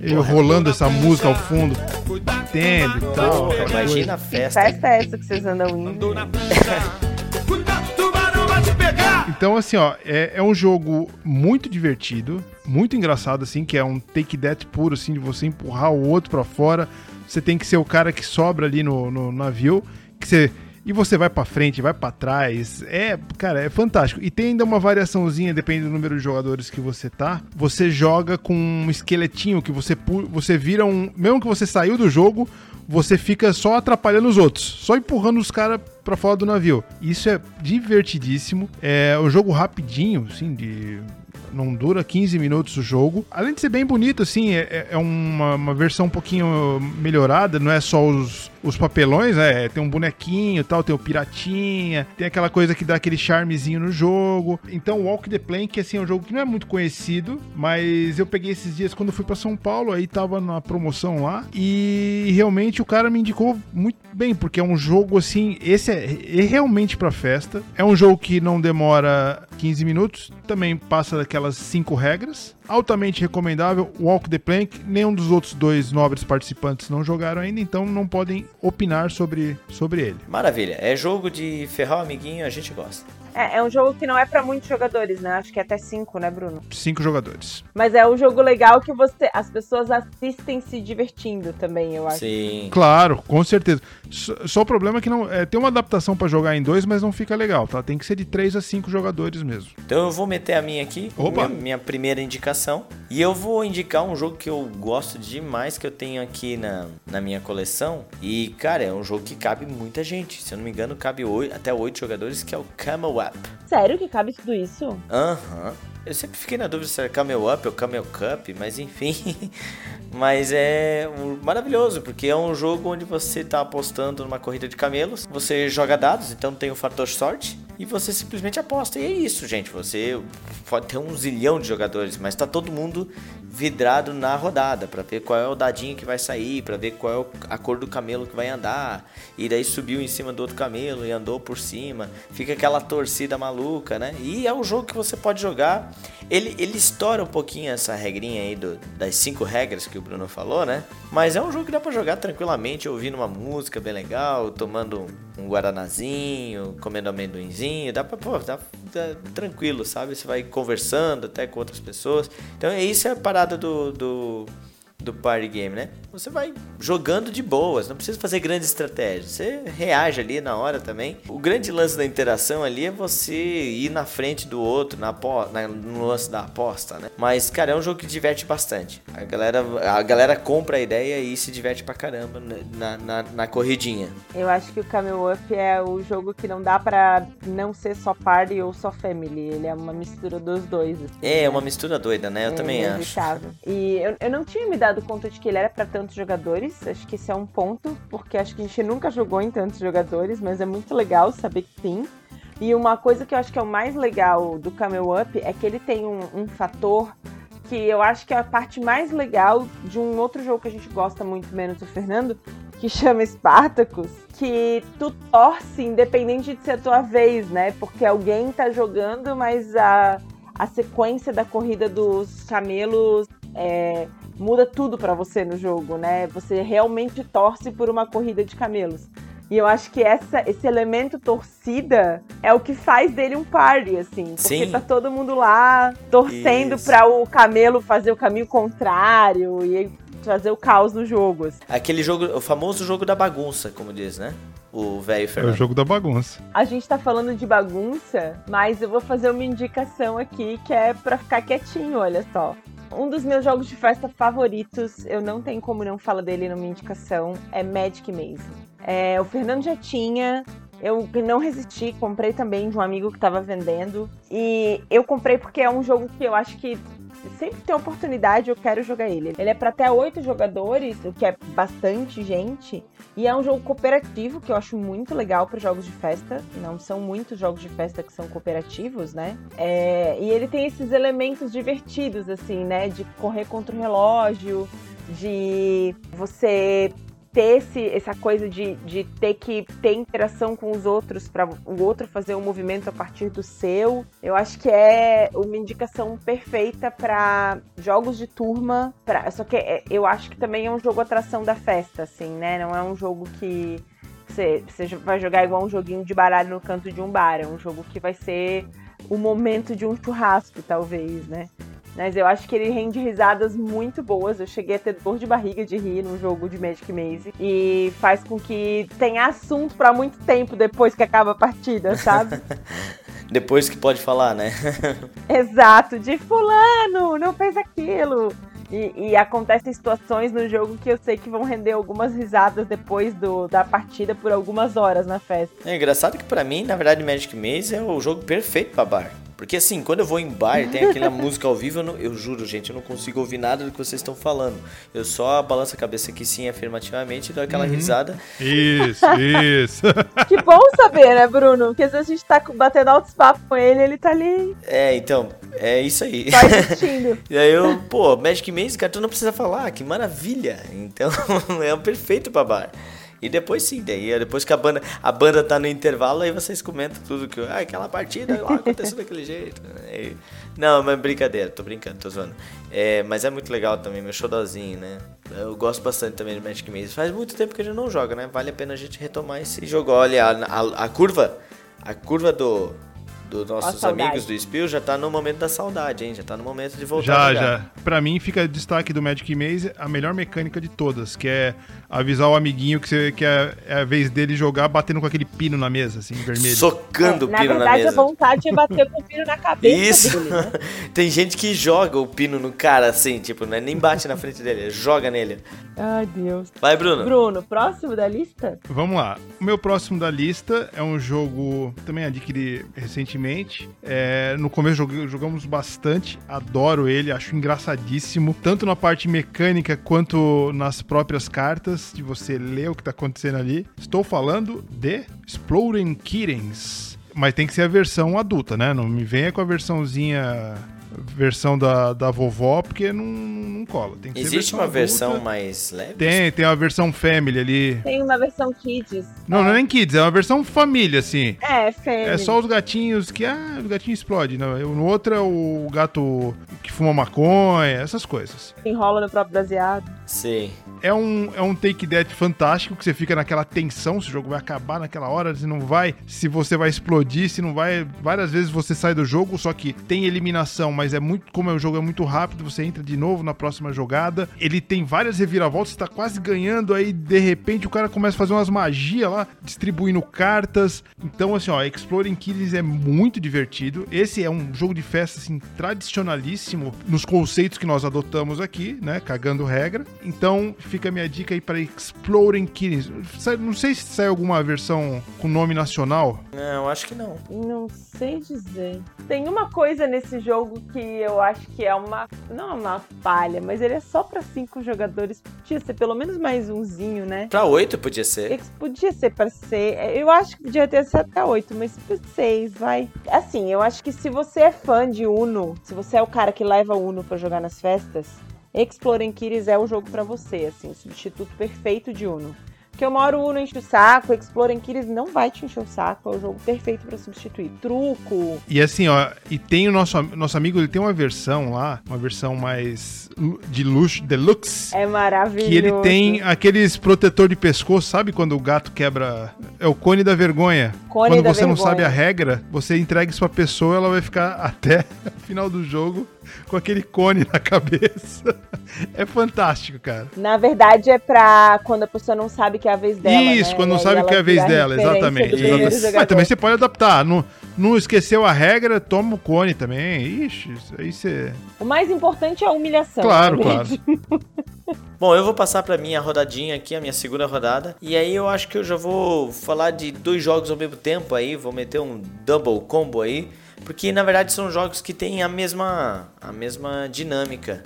Eu rolando essa música ao fundo, batendo e tal. Porra, imagina a Que festa. festa é essa que vocês andam indo? [laughs] Cuidado, tubarão vai te pegar! Então, assim, ó, é, é um jogo muito divertido, muito engraçado, assim, que é um take that puro, assim, de você empurrar o outro pra fora. Você tem que ser o cara que sobra ali no, no navio, que você. E você vai pra frente, vai pra trás. É, cara, é fantástico. E tem ainda uma variaçãozinha, depende do número de jogadores que você tá. Você joga com um esqueletinho que você você vira um, mesmo que você saiu do jogo, você fica só atrapalhando os outros, só empurrando os caras pra fora do navio. Isso é divertidíssimo. É um jogo rapidinho, assim, de não dura 15 minutos o jogo. Além de ser bem bonito, assim, é, é uma, uma versão um pouquinho melhorada, não é só os, os papelões, é, tem um bonequinho tal, tem o piratinha, tem aquela coisa que dá aquele charmezinho no jogo. Então, Walk the Plank, assim, é um jogo que não é muito conhecido, mas eu peguei esses dias quando fui pra São Paulo, aí tava na promoção lá, e realmente o cara me indicou muito bem, porque é um jogo, assim, esse é, é realmente pra festa. É um jogo que não demora 15 minutos, também passa daquelas cinco regras. Altamente recomendável, Walk the Plank. Nenhum dos outros dois nobres participantes não jogaram ainda, então não podem opinar sobre, sobre ele. Maravilha. É jogo de ferrar o amiguinho, a gente gosta. É, é um jogo que não é pra muitos jogadores, né? Acho que é até cinco, né, Bruno? Cinco jogadores. Mas é um jogo legal que você, as pessoas assistem se divertindo também, eu acho. Sim. Claro, com certeza. Só, só o problema é que não é, tem uma adaptação pra jogar em dois, mas não fica legal, tá? Tem que ser de três a cinco jogadores mesmo. Então eu vou meter a minha aqui, Opa. Minha, minha primeira indicação. E eu vou indicar um jogo que eu gosto demais, que eu tenho aqui na, na minha coleção. E, cara, é um jogo que cabe muita gente. Se eu não me engano, cabe oito, até oito jogadores, que é o Camel Up. Sério que cabe tudo isso? Aham. Eu sempre fiquei na dúvida se era Camel Up ou Camel Cup, mas enfim. [laughs] mas é maravilhoso, porque é um jogo onde você tá apostando numa corrida de camelos. Você joga dados, então tem o fator sorte. E você simplesmente aposta. E é isso, gente. Você pode ter um zilhão de jogadores, mas tá todo mundo vidrado na rodada pra ver qual é o dadinho que vai sair, pra ver qual é a cor do camelo que vai andar. E daí subiu em cima do outro camelo e andou por cima. Fica aquela torcida maluca, né? E é um jogo que você pode jogar. Ele, ele estoura um pouquinho essa regrinha aí do- das cinco regras que o Bruno falou, né? Mas é um jogo que dá pra jogar tranquilamente, ouvindo uma música bem legal, tomando um guaranazinho, comendo amendoinzinho. Dá pra, pô, dá, dá tranquilo, sabe? Você vai conversando até com outras pessoas. Então, isso é a parada do, do, do party game, né? Você vai jogando de boas, não precisa fazer grandes estratégias. Você reage ali na hora também. O grande lance da interação ali é você ir na frente do outro, na, na- no lance da aposta, né? Mas, cara, é um jogo que diverte bastante. A galera, a galera compra a ideia e se diverte pra caramba na, na, na corridinha. Eu acho que o Camel Up é o jogo que não dá pra não ser só party ou só family. Ele é uma mistura dos dois. assim, É, né? uma mistura doida, né? Eu É também acho. E eu, eu não tinha me dado conta de que ele era pra tantos jogadores. Acho que esse é um ponto, porque acho que a gente nunca jogou em tantos jogadores, mas é muito legal saber que sim. E uma coisa que eu acho que é o mais legal do Camel Up é que ele tem um, um fator que eu acho que é a parte mais legal de um outro jogo que a gente gosta muito menos do Fernando, que chama Spartacus, que tu torce independente de ser a tua vez, né? Porque alguém tá jogando, mas a, a sequência da corrida dos camelos é, muda tudo pra você no jogo, né? Você realmente torce por uma corrida de camelos. E eu acho que essa, esse elemento torcida é o que faz dele um party, assim. Porque Sim. tá todo mundo lá torcendo Isso. pra o camelo fazer o caminho contrário e fazer o caos no jogo. assim. Aquele jogo, o famoso jogo da bagunça, como diz, né? O velho É o Fernando. jogo da bagunça. A gente tá falando de bagunça, mas eu vou fazer uma indicação aqui que é pra ficar quietinho, olha só. Um dos meus jogos de festa favoritos, eu não tenho como não falar dele numa indicação, é Magic Maze. É, o Fernando já tinha, eu não resisti, comprei também de um amigo que tava vendendo. E eu comprei porque é um jogo que eu acho que sempre tem oportunidade, eu quero jogar ele. Ele é pra até oito jogadores, o que é bastante gente. E é um jogo cooperativo que eu acho muito legal para jogos de festa. Não são muitos jogos de festa que são cooperativos, né? É, e ele tem esses elementos divertidos, assim, né? De correr contra o relógio, de você ter esse, essa coisa de, de ter que ter interação com os outros para o outro fazer um movimento a partir do seu. Eu acho que é uma indicação perfeita para jogos de turma. Pra, só que é- eu acho que também é um jogo atração da festa, assim, né? Não é um jogo que você, você vai jogar igual um joguinho de baralho no canto de um bar. É um jogo que vai ser o momento de um churrasco, talvez, né? Mas eu acho que ele rende risadas muito boas. Eu cheguei a ter dor de barriga de rir num jogo de Magic Maze. E faz com que tenha assunto pra muito tempo depois que acaba a partida, sabe? [laughs] Depois que pode falar, né? [laughs] Exato, de fulano, não fez aquilo. E, e acontecem situações no jogo que eu sei que vão render algumas risadas depois do, da partida por algumas horas na festa. É engraçado que pra mim, na verdade, Magic Maze é o jogo perfeito pra bar. Porque assim, quando eu vou em bar e tem aquela [laughs] música ao vivo, eu, não- eu juro, gente, eu não consigo ouvir nada do que vocês estão falando. Eu só balanço a cabeça aqui sim, afirmativamente, e dou aquela risada. Isso, [laughs] isso. Que bom saber, né, Bruno? Porque às vezes a gente tá batendo altos papos com ele ele tá ali É, então, é isso aí. só [laughs] existindo. E aí eu, pô, Magic Maze, cara, tu não precisa falar, que maravilha. Então, [laughs] é o perfeito pra bar. E depois sim, daí depois que a banda, a banda tá no intervalo, aí vocês comentam tudo que, ah, aquela partida ó, aconteceu daquele jeito. Aí- [laughs] não, mas brincadeira, tô brincando, tô zoando. É, mas é muito legal também, meu showzinho, né? Eu gosto bastante também do Magic Maze. Faz muito tempo que a gente não joga, né? Vale a pena a gente retomar esse jogo. Olha, a, a- a curva, a curva do dos nossos amigos do Spill já tá no momento da saudade, hein? Já tá no momento de voltar Já, a jogar. já. Pra mim, fica destaque do Magic Maze a melhor mecânica de todas, que é avisar o amiguinho que, você, que é, é a vez dele jogar batendo com aquele pino na mesa, assim, vermelho. Socando o É, na pino na verdade, mesa. a vontade é bater com o pino na cabeça Isso. dele, né? [laughs] Tem gente que joga o pino no cara assim, tipo, né? nem bate na frente dele, joga nele. Ai, Deus. Vai, Bruno. Bruno, próximo da lista? Vamos lá. O meu próximo da lista é um jogo também adquiri recentemente. É, no começo jogamos bastante, adoro ele, acho engraçadíssimo, tanto na parte mecânica quanto nas próprias cartas, de você ler o que tá acontecendo ali. Estou falando de Exploding Kittens. Mas tem que ser a versão adulta, né? Não me venha com a versãozinha. Versão da, da vovó, porque não, não cola. Tem que ser Existe uma adulta. versão mais leve? Tem, tem a versão Family ali. Tem uma versão Kids. Não, não é nem Kids, é uma versão família, assim. É, Family. É só os gatinhos que, ah, o gatinho explode. Não, no outro é o gato que fuma maconha, essas coisas. Enrola no próprio baseado. Sim. É um, é um take that fantástico, que você fica naquela tensão se o jogo vai acabar naquela hora, se não vai, se você vai explodir, se não vai. Várias vezes você sai do jogo, só que tem eliminação, mas é é muito, como é, o jogo é muito rápido, você entra de novo na próxima jogada. Ele tem várias reviravoltas, você tá quase ganhando, aí de repente o cara começa a fazer umas magias lá, distribuindo cartas. Então, assim, ó, Exploring Killings é muito divertido. Esse é um jogo de festa, assim, tradicionalíssimo nos conceitos que nós adotamos aqui, né? Cagando regra. Então, fica a minha dica aí para Exploring Killings. Sai- Não sei se sai alguma versão com nome nacional. Não, acho que não. Não sei dizer. Tem uma coisa nesse jogo que eu acho que é uma. Não é uma falha, mas ele é só pra cinco jogadores. Podia ser pelo menos mais umzinho, né? Pra oito podia ser. Podia ser pra ser. Eu acho que podia ter sido até oito, mas pra seis, vai. Assim, eu acho que se você é fã de Uno, se você é o cara que leva Uno pra jogar nas festas, Exploring Killings é o jogo pra você, assim, o substituto perfeito de Uno. Porque o Uno enche o saco, Exploring Killings não vai te encher o saco, é o jogo perfeito pra substituir. Truco, E assim, ó, e tem o nosso, nosso amigo, ele tem uma versão lá, uma versão mais de luxo, deluxe. é maravilhoso. Que ele tem aqueles protetor de pescoço, sabe quando o gato quebra? É o cone da vergonha. Cone quando da você não vergonha. sabe a regra, você entrega isso pra pessoa, ela vai ficar [laughs] até o final do jogo com aquele cone na cabeça. [laughs] É fantástico, cara. Na verdade, é pra quando a pessoa não sabe que é a vez dela. isso, né? quando não sabe que é a vez dela, exatamente. exatamente. Mas também você pode adaptar. Não, não esqueceu a regra, toma o cone também. Ixi, isso aí você. O mais importante é a humilhação. Claro, né? claro. [laughs] Bom, eu vou passar pra minha rodadinha aqui, a minha segunda rodada. E aí eu acho que eu já vou falar de dois jogos ao mesmo tempo aí, vou meter um double combo aí, porque na verdade são jogos que têm a mesma a mesma dinâmica,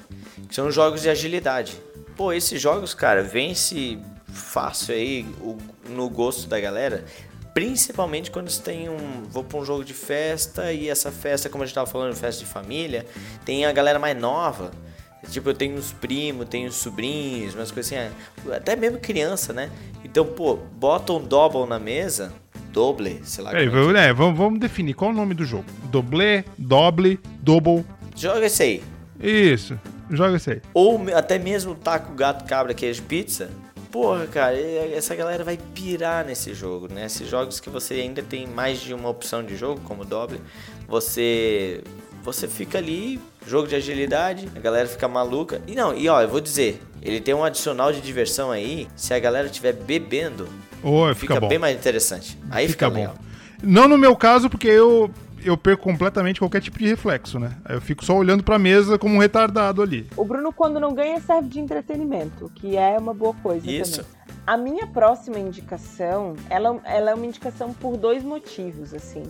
são jogos de agilidade. Pô, esses jogos, cara, vence fácil aí o- no gosto da galera. Principalmente quando você tem um. Vou pra um jogo de festa e essa festa, como a gente tava falando, festa de família, tem a galera mais nova. Tipo, eu tenho uns primos, tenho sobrinhos, umas coisas assim, é, até mesmo criança, né? Então, pô, bota um double na mesa, doble, sei lá. Peraí, é vamos, é, vamos, vamos definir qual é o nome do jogo. Doble, doble, double. Joga esse aí. Isso. Joga esse aí. Ou até mesmo taco, gato, cabra, queijo, pizza. Porra, cara, essa galera vai pirar nesse jogo, né? Esses jogos que você ainda tem mais de uma opção de jogo, como doble, você você fica ali, jogo de agilidade, a galera fica maluca. E não, e ó, eu vou dizer, ele tem um adicional de diversão aí, se a galera estiver bebendo, Ô, fica, fica, bom. bem mais interessante. Aí fica, legal. Não no meu caso, porque eu, eu perco completamente qualquer tipo de reflexo, né? Aí Eu fico só olhando pra mesa como um retardado ali. O Bruno, quando não ganha, serve de entretenimento, que é uma boa coisa Isso. também. A minha próxima indicação, ela, ela é uma indicação por dois motivos, assim.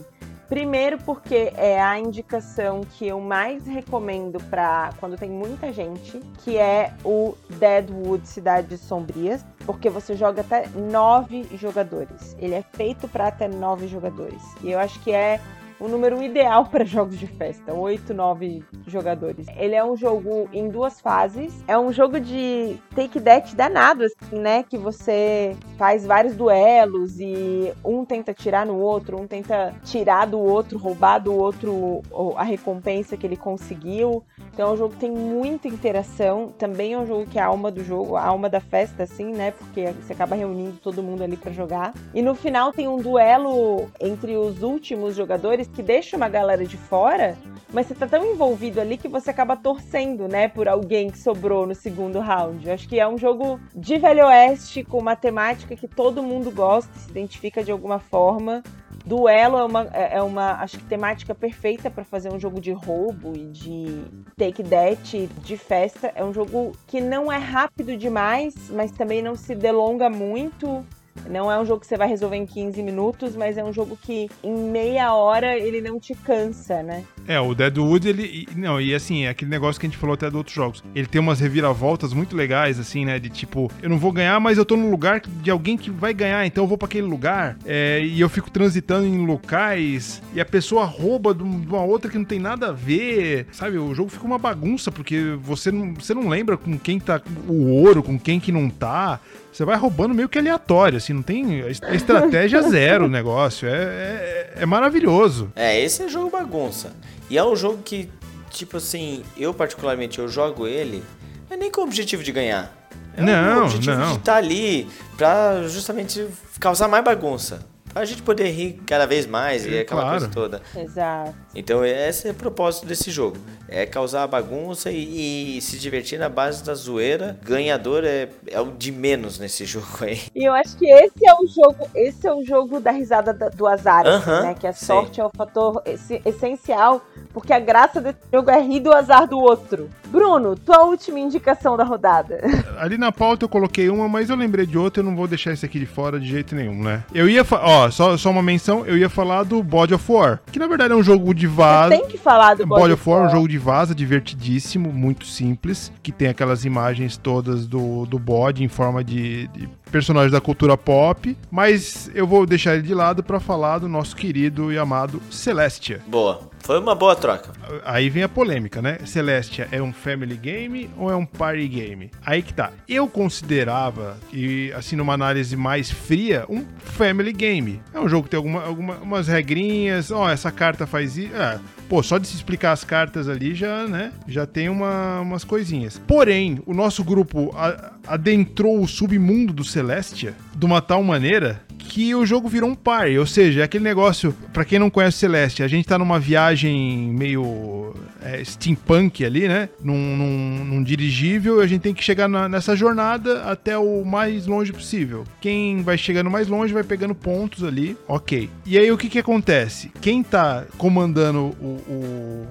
Primeiro, porque é a indicação que eu mais recomendo para quando tem muita gente, que é o Deadwood Cidades Sombrias, porque você joga até nove jogadores. Ele é feito para até nove jogadores. E eu acho que é o número ideal para [laughs] jogos de festa, 8, 9 jogadores. Ele é um jogo em duas fases. É um jogo de take that danado, assim, né? Que você faz vários duelos e um tenta tirar no outro, um tenta tirar do outro, roubar do outro a recompensa que ele conseguiu. Então é um jogo que tem muita interação. Também é um jogo que é a alma do jogo, a alma da festa, assim, né? Porque você acaba reunindo todo mundo ali para jogar. E no final tem um duelo entre os últimos jogadores que deixa uma galera de fora, mas você tá tão envolvido ali que você acaba torcendo, né, por alguém que sobrou no segundo round. Eu acho que é um jogo de Velho Oeste com uma temática que todo mundo gosta, se identifica de alguma forma. Duelo é uma, é é uma acho que temática perfeita para fazer um jogo de roubo e de take that, de festa. É um jogo que não é rápido demais, mas também não se delonga muito. Não é um jogo que você vai resolver em 15 minutos, mas é um jogo que em meia hora ele não te cansa, né? É, o Deadwood, ele. Não, e assim, é aquele negócio que a gente falou até de outros jogos. Ele tem umas reviravoltas muito legais, assim, né? De tipo, eu não vou ganhar, mas eu tô no lugar de alguém que vai ganhar, então eu vou pra aquele lugar. É, e eu fico transitando em locais e a pessoa rouba de um- uma outra que não tem nada a ver. Sabe? O jogo fica uma bagunça, porque você não, você não lembra com quem tá o ouro, com quem que não tá. Você vai roubando meio que aleatório, assim, não tem. Estratégia zero o negócio. É, é, é maravilhoso. É, esse é jogo bagunça. E é um jogo que, tipo assim, eu particularmente eu jogo ele, não é nem com o objetivo de ganhar. É Não, o objetivo não. de estar ali pra justamente causar mais bagunça. Pra gente poder rir cada vez mais e É, aquela claro. coisa toda. Exato. Então esse é o propósito desse jogo. É causar bagunça e, e se divertir na base da zoeira. Ganhador é, é o de menos nesse [laughs] jogo aí. E eu acho que esse é o jogo, esse é o jogo da risada da- do azar, assim, Aham, né? Que a sim. sorte é o fator esse- essencial, porque a graça desse jogo é rir do azar do outro. Bruno, tua última indicação da rodada. [laughs] Ali na pauta eu coloquei uma, mas eu lembrei de outra, eu não vou deixar esse aqui de fora de jeito nenhum, né? Eu ia, fa- ó, só, só uma menção, eu ia falar do Body of War, que na verdade é um jogo de vaza. tem que falar do Body of War é um jogo de vaza divertidíssimo, muito simples, que tem aquelas imagens todas do, do bode em forma de, de personagem da cultura pop, mas eu vou deixar ele de lado pra falar do nosso querido e amado Celestia. Boa. Foi uma boa troca. Aí vem a polêmica, né? Celestia é um family game ou é um party game? Aí que tá. Eu considerava, e assim, numa análise mais fria, um family game. É um jogo que tem alguma, alguma, umas regrinhas, ó, essa carta faz isso. É, pô, só de se explicar as cartas ali já, né? Já tem uma- umas coisinhas. Porém, o nosso grupo a- adentrou o submundo do Celestia de uma tal maneira que o jogo virou um party, ou seja, é aquele negócio, pra quem não conhece Celeste, a gente tá numa viagem meio é, steampunk ali, né? Num, num- num dirigível, a gente tem que chegar na- nessa jornada até o mais longe possível. Quem vai chegando mais longe vai pegando pontos ali, ok. E aí o que que acontece? Quem tá comandando o- o,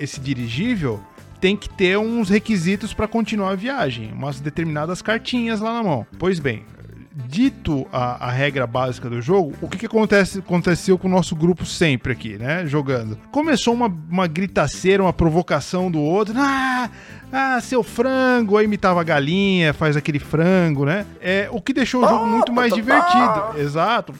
esse dirigível tem que ter uns requisitos para continuar a viagem, umas determinadas cartinhas lá na mão. Pois bem, dito a, a regra básica do jogo, o que, que acontece, aconteceu com o nosso grupo sempre aqui, né? Jogando. Começou uma, uma gritaceira, uma provocação do outro. Ah, ah, seu frango! Aí imitava a galinha, faz aquele frango, né? É, o que deixou o jogo muito mais divertido. Exato.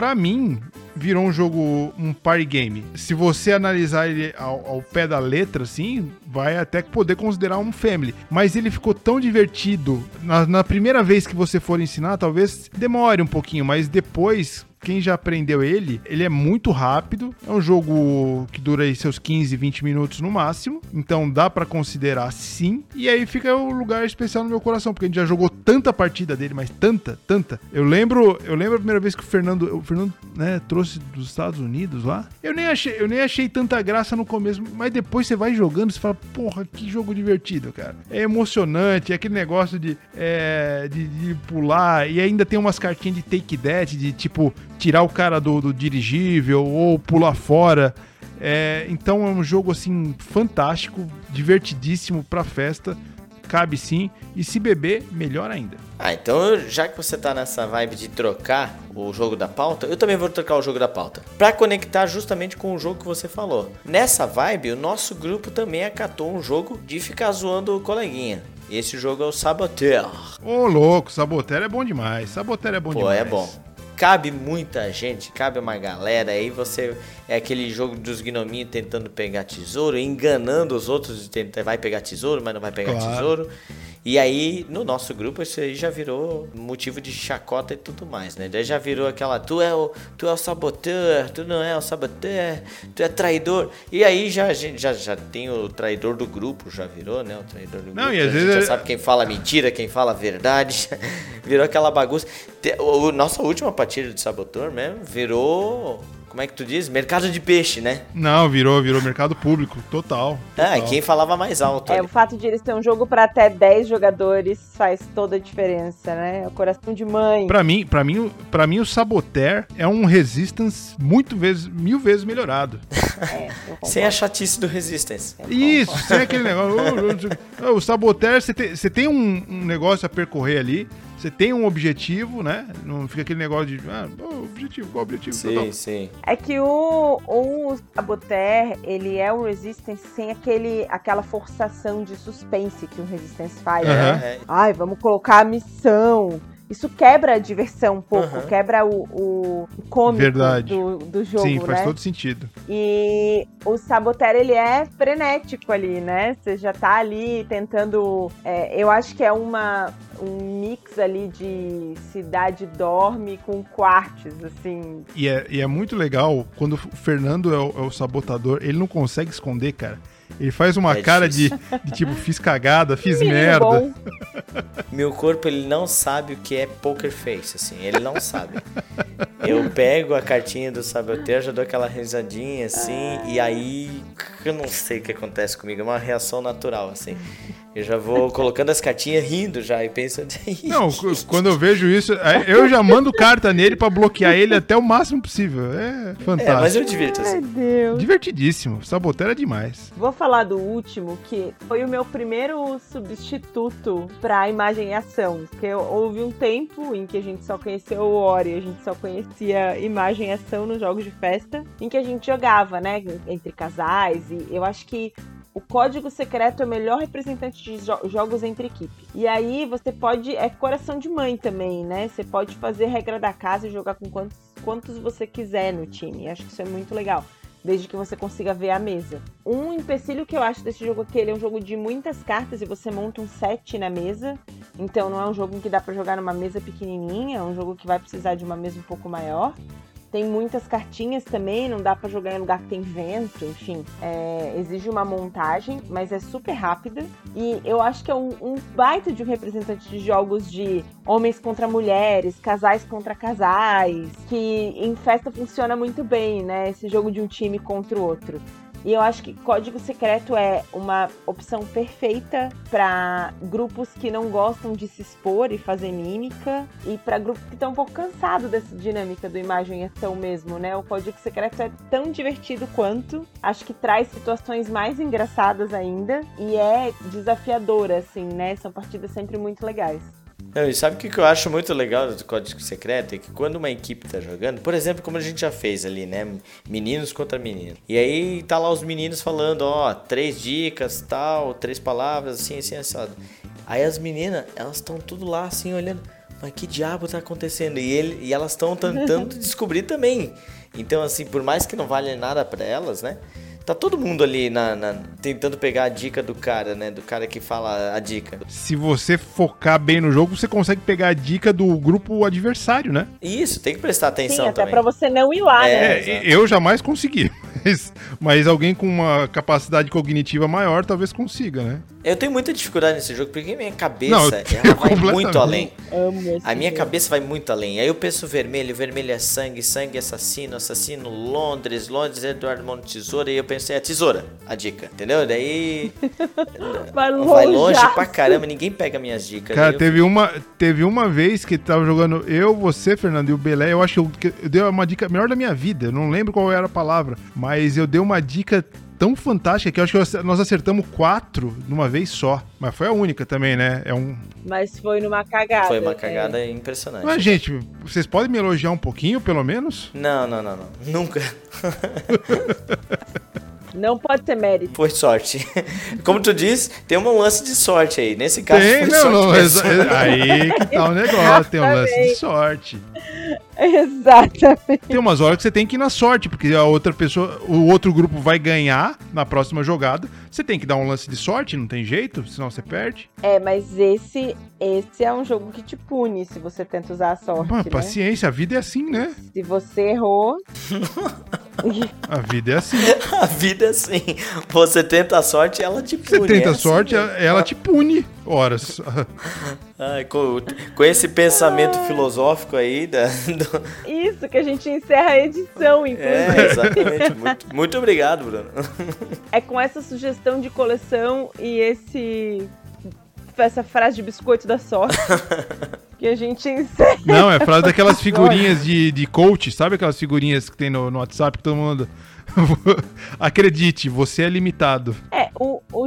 Pra mim, virou um jogo, um party game. Se você analisar ele ao, ao pé da letra, assim, vai até poder considerar um family. Mas ele ficou tão divertido. Na, na primeira vez que você for ensinar, talvez demore um pouquinho, mas depois. Quem já aprendeu ele, ele é muito rápido. É um jogo que dura aí seus 15, 20 minutos no máximo. Então dá pra considerar sim. E aí fica o lugar especial no meu coração, porque a gente já jogou tanta partida dele, mas tanta, tanta. Eu lembro, eu lembro a primeira vez que o Fernando, o Fernando, né, trouxe dos Estados Unidos lá. Eu nem achei, eu nem achei tanta graça no começo, mas depois você vai jogando, você fala, porra, que jogo divertido, cara. É emocionante, é aquele negócio de, é, de, de pular e ainda tem umas cartinhas de take that, de tipo tirar o cara do, do dirigível ou pular fora. É, então é um jogo assim fantástico, divertidíssimo pra festa. Cabe sim. E se beber, melhor ainda. Ah, então já que você tá nessa vibe de trocar o jogo da pauta, eu também vou trocar o jogo da pauta. Pra conectar justamente com o jogo que você falou. Nessa vibe, o nosso grupo também acatou um jogo de ficar zoando o coleguinha. Esse jogo é o Saboteur. Ô, louco, Saboteur é bom demais. Saboteur é bom Pô, demais. é bom. Cabe muita gente, cabe uma galera, aí você é aquele jogo dos gnominhos tentando pegar tesouro, enganando os outros, vai pegar tesouro, mas não vai pegar Claro. tesouro. E aí, no nosso grupo, isso aí já virou motivo de chacota e tudo mais, né? Daí já virou aquela, tu é o, tu é o saboteur, tu não é o saboteur, tu é traidor. E aí já, a gente já, já tem o traidor do grupo, já virou, né? O traidor do Não, grupo. e às vezes já é- sabe quem fala mentira, quem fala verdade. [laughs] virou aquela bagunça. Nossa última partida de Saboteur mesmo virou. Como é que tu diz? Mercado de peixe, né? Não, virou, virou mercado público, total. Ah, e total. quem falava mais alto. É, ali. o fato de eles terem um jogo pra até 10 jogadores faz toda a diferença, né? É o coração de mãe. Pra mim, pra mim, o- pra mim, o Saboteur é um Resistance muito vezes, mil vezes melhorado. É, [laughs] Sem a chatice do Resistance. Isso, sem aquele negócio. ô, ô, ô, O Saboteur, você tem, você tem um, um negócio a percorrer ali, você tem um objetivo, né? Não fica aquele negócio de. Ah, objetivo, qual objetivo? Sim, sim. É que o, o Saboteur, ele é um Resistance sem aquele, aquela forçação de suspense que o Resistance faz, Aham. né? É, Ai, vamos colocar a missão. Isso quebra a diversão um pouco, Aham. quebra o, o, o cômico Verdade. do, do jogo, Sim, faz né? todo sentido. E o Saboteur, ele é frenético ali, né? Você já tá ali tentando. é, eu acho que é uma, um mix ali de cidade dorme com quartos, assim. E é, e é muito legal quando o Fernando é o, é o sabotador, ele não consegue esconder, cara. Ele faz uma É cara de, [laughs] de tipo, fiz cagada, fiz Menino merda. bom. [laughs] Meu corpo, ele não sabe o que é poker face, assim, ele não sabe. [laughs] Eu pego a cartinha do saboteiro, já dou aquela risadinha, assim, e aí eu não sei o que acontece comigo, é uma reação natural, assim. Eu já vou colocando as cartinhas rindo já e pensando. [laughs] Não, c- quando eu vejo isso, aí eu já mando carta nele pra bloquear ele até o máximo possível. É É, fantástico. mas eu divirto, Ai, assim. Deus. Divertidíssimo. Saboteiro é demais. Vou falar do último, que foi o meu primeiro substituto pra imagem e ação. Porque houve um tempo em que a gente só conheceu o Ori, a gente só conhecia imagem e ação nos jogos de festa, em que a gente jogava, né, entre casais. E eu acho que o código secreto é o melhor representante de jo- jogos entre equipe. E aí você pode. É coração de mãe também, né? Você pode fazer regra da casa e jogar com quantos, quantos você quiser no time. Acho que isso é muito legal desde que você consiga ver a mesa. Um empecilho que eu acho desse jogo aqui, ele é um jogo de muitas cartas e você monta um set na mesa. Então não é um jogo que dá pra jogar numa mesa pequenininha, é um jogo que vai precisar de uma mesa um pouco maior. Tem muitas cartinhas também, não dá pra jogar em lugar que tem vento, enfim. É, exige uma montagem, mas é super rápida. E eu acho que é um, um baita de um representante de jogos de homens contra mulheres, casais contra casais, que em festa funciona muito bem, né? Esse jogo de um time contra o outro. E eu acho que Código Secreto é uma opção perfeita para grupos que não gostam de se expor e fazer mímica e para grupos que estão um pouco cansados dessa dinâmica do imagem e ação mesmo, né? O Código Secreto é tão divertido quanto, acho que traz situações mais engraçadas ainda e é desafiadora, assim, né? São partidas sempre muito legais. Não, e sabe o que que eu acho muito legal do Código Secreto? É que quando uma equipe tá jogando, por exemplo, como a gente já fez ali, né? Meninos contra meninos. E aí tá lá os meninos falando, ó, três dicas, tal, três palavras, assim, assim, assado. Aí as meninas, elas estão tudo lá, assim, olhando. Mas que diabo tá acontecendo? E, ele, e elas estão tentando [laughs] descobrir também. Então, assim, por mais que não valha nada pra elas, né? Tá todo mundo ali na, na- tentando pegar a dica do cara, né? Do cara que fala a dica. Se você focar bem no jogo, você consegue pegar a dica do grupo adversário, né? Isso, tem que prestar atenção Sim, até também. pra você não ir lá, É, né? É, eu jamais consegui. Mas, mas alguém com uma capacidade cognitiva maior talvez consiga, né? Eu tenho muita dificuldade nesse jogo porque minha cabeça Não, ela eu vai muito além. A minha jogo. cabeça vai muito além. Aí eu penso vermelho, vermelho é sangue, sangue é assassino, assassino Londres, Londres Eduardo Mão de Tesoura, e eu pensei, é tesoura, a dica, entendeu? Daí [laughs] Vai longe. vai longe pra caramba, ninguém pega minhas dicas. Cara, Daí eu teve uma, teve uma vez que tava jogando eu, você, Fernando, e o Belé. Eu acho que eu, que eu dei uma dica melhor da minha vida. Eu não lembro qual era a palavra, mas eu dei uma dica tão fantástica que eu acho que nós acertamos quatro numa vez só. Mas foi a única também, né? É um. Mas foi numa cagada. Foi uma é. cagada impressionante. Mas, gente, vocês podem me elogiar um pouquinho, pelo menos? Não, não, não, não. Nunca. [laughs] Não pode ter mérito. Foi sorte. [laughs] Como tu diz, tem um lance de sorte aí. Nesse caso, Tem, foi não, sorte não. mesmo. exa- Aí que tá o negócio. Tem um lance de sorte. Exatamente. Tem umas horas que você tem que ir na sorte, porque a outra pessoa, o outro grupo vai ganhar na próxima jogada. Você tem que dar um lance de sorte, não tem jeito, senão você perde. É, mas esse, esse é um jogo que te pune se você tenta usar a sorte, né? paciência, a vida é assim, né? Se você errou, [laughs] A vida é assim. A vida é assim. Você tenta a sorte, ela te pune. Você tenta é a sorte, assim, ela te pune. Horas. [laughs] Ai, com, com esse pensamento filosófico aí da, do- isso que a gente encerra a edição, inclusive. É, exatamente. [laughs] Muito, muito obrigado, Bruno. É com essa sugestão de coleção e esse essa frase de biscoito da sorte [laughs] que a gente encerra. Não, é frase daquelas figurinhas de, de coach, sabe aquelas figurinhas que tem no, no WhatsApp que todo mundo. [laughs] Acredite, você é limitado. É, o, o-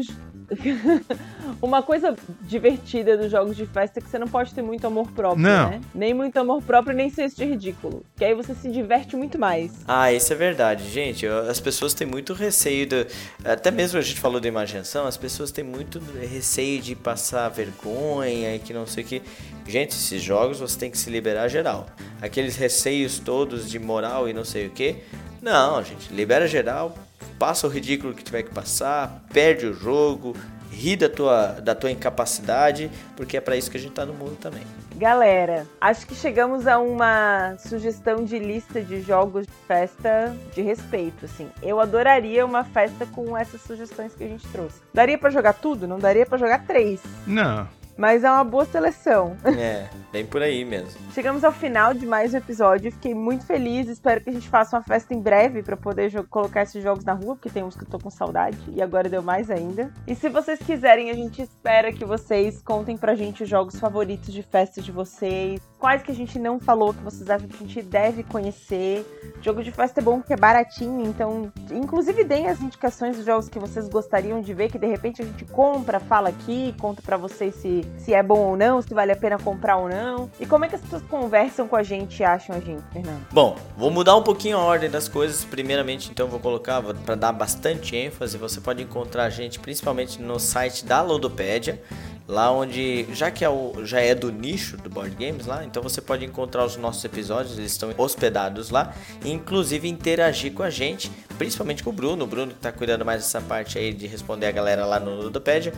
[laughs] uma coisa divertida dos jogos de festa é que você não pode ter muito amor próprio, Não. né? Nem muito amor próprio, nem senso de ridículo. Que aí você se diverte muito mais. Ah, isso é verdade, gente. As pessoas têm muito receio. Do, até mesmo a gente falou da imaginação, as pessoas têm muito receio de passar vergonha e que não sei o que. Gente, esses jogos você tem que se liberar geral. Aqueles receios todos de moral e não sei o que. Não, gente, libera geral, passa o ridículo que tiver que passar, perde o jogo, ri da tua, da tua incapacidade, porque é pra isso que a gente tá no mundo também. Galera, acho que chegamos a uma sugestão de lista de jogos festa de respeito, assim. Eu adoraria uma festa com essas sugestões que a gente trouxe. Daria pra jogar tudo? Não daria pra jogar três. Não. Mas é uma boa seleção. [laughs] É, bem por aí mesmo. Chegamos ao final de mais um episódio. Fiquei muito feliz. Espero que a gente faça uma festa em breve pra poder colocar esses jogos na rua, porque tem uns que eu tô com saudade e agora deu mais ainda. E se vocês quiserem, a gente espera que vocês contem pra gente os jogos favoritos de festa de vocês. Quais que a gente não falou que vocês acham que a gente deve conhecer. Jogo de festa é bom porque é baratinho, então, inclusive deem as indicações dos jogos que vocês gostariam de ver, que de repente a gente compra, fala aqui, conta pra vocês se, se é bom ou não, se vale a pena comprar ou não. E como é que as pessoas conversam com a gente e acham a gente, Fernando? Bom, vou mudar um pouquinho a ordem das coisas. Primeiramente, então, vou colocar para dar bastante ênfase. Você pode encontrar a gente principalmente no site da Ludopédia, lá onde já que é o, já é do nicho do board games lá, então você pode encontrar os nossos episódios. Eles estão hospedados lá, e inclusive interagir com a gente, principalmente com o Bruno. O Bruno que tá cuidando mais dessa parte aí de responder a galera lá no Ludopédia.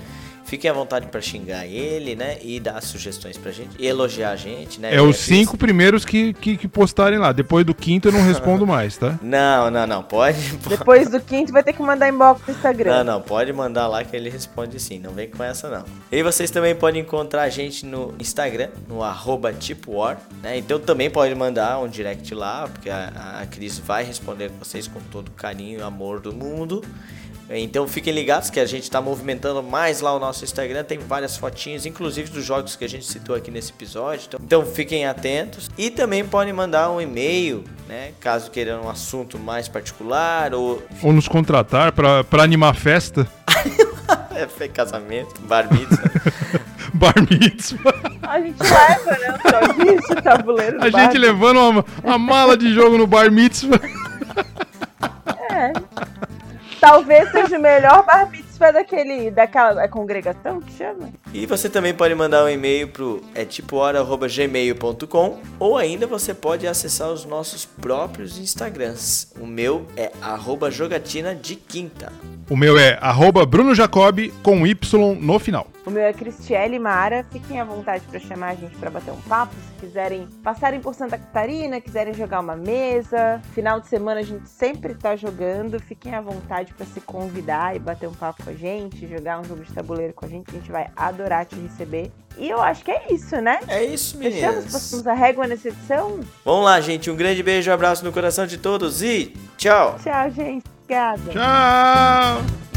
Fiquem à vontade para xingar ele, né? E dar sugestões pra gente. E elogiar a gente, né? É os cinco primeiros que, que, que postarem lá. Depois do quinto eu não respondo [laughs] mais, tá? Não, não, não. [laughs] Pode. Depois do quinto vai ter que mandar inbox no Instagram. Não, não, pode mandar lá que ele responde sim, não vem com essa não. E vocês também podem encontrar a gente no Instagram, no arroba tipowar, né? Então também pode mandar um direct lá, porque a, a Cris vai responder vocês com todo o carinho e amor do mundo. Então fiquem ligados que a gente está movimentando mais lá o nosso Instagram, tem várias fotinhas, inclusive dos jogos que a gente citou aqui nesse episódio. Então, então fiquem atentos. E também podem mandar um e-mail, né? Caso queiram um assunto mais particular ou Ou nos contratar pra, pra animar a festa. [laughs] É, foi casamento, bar mitzvah. [laughs] Bar mitzvah. A gente leva, né? Tabuleiro A bar. gente levando uma, uma mala de jogo no bar mitzvah. [laughs] É. Talvez seja o melhor bar mitzvah daquele, daquela congregação que chama? e você também pode mandar um e-mail pro é tipo ou ainda você pode acessar os nossos próprios Instagrams. O meu é arroba jogatina de quinta. O meu é arroba Bruno Jacob com Y no final. O meu é Cristiele Mara. Fiquem à vontade para chamar a gente para bater um papo. Se quiserem passarem por Santa Catarina, quiserem jogar uma mesa. Final de semana a gente sempre tá jogando. Fiquem à vontade para se convidar e bater um papo com a gente, jogar um jogo de tabuleiro com a gente. A gente vai adorar te receber. E eu acho que é isso, né? É isso, Fechamos, meninas. passamos a régua nessa edição. Vamos lá, gente. Um grande beijo, um abraço no coração de todos e tchau. Tchau, gente. Obrigada. Tchau!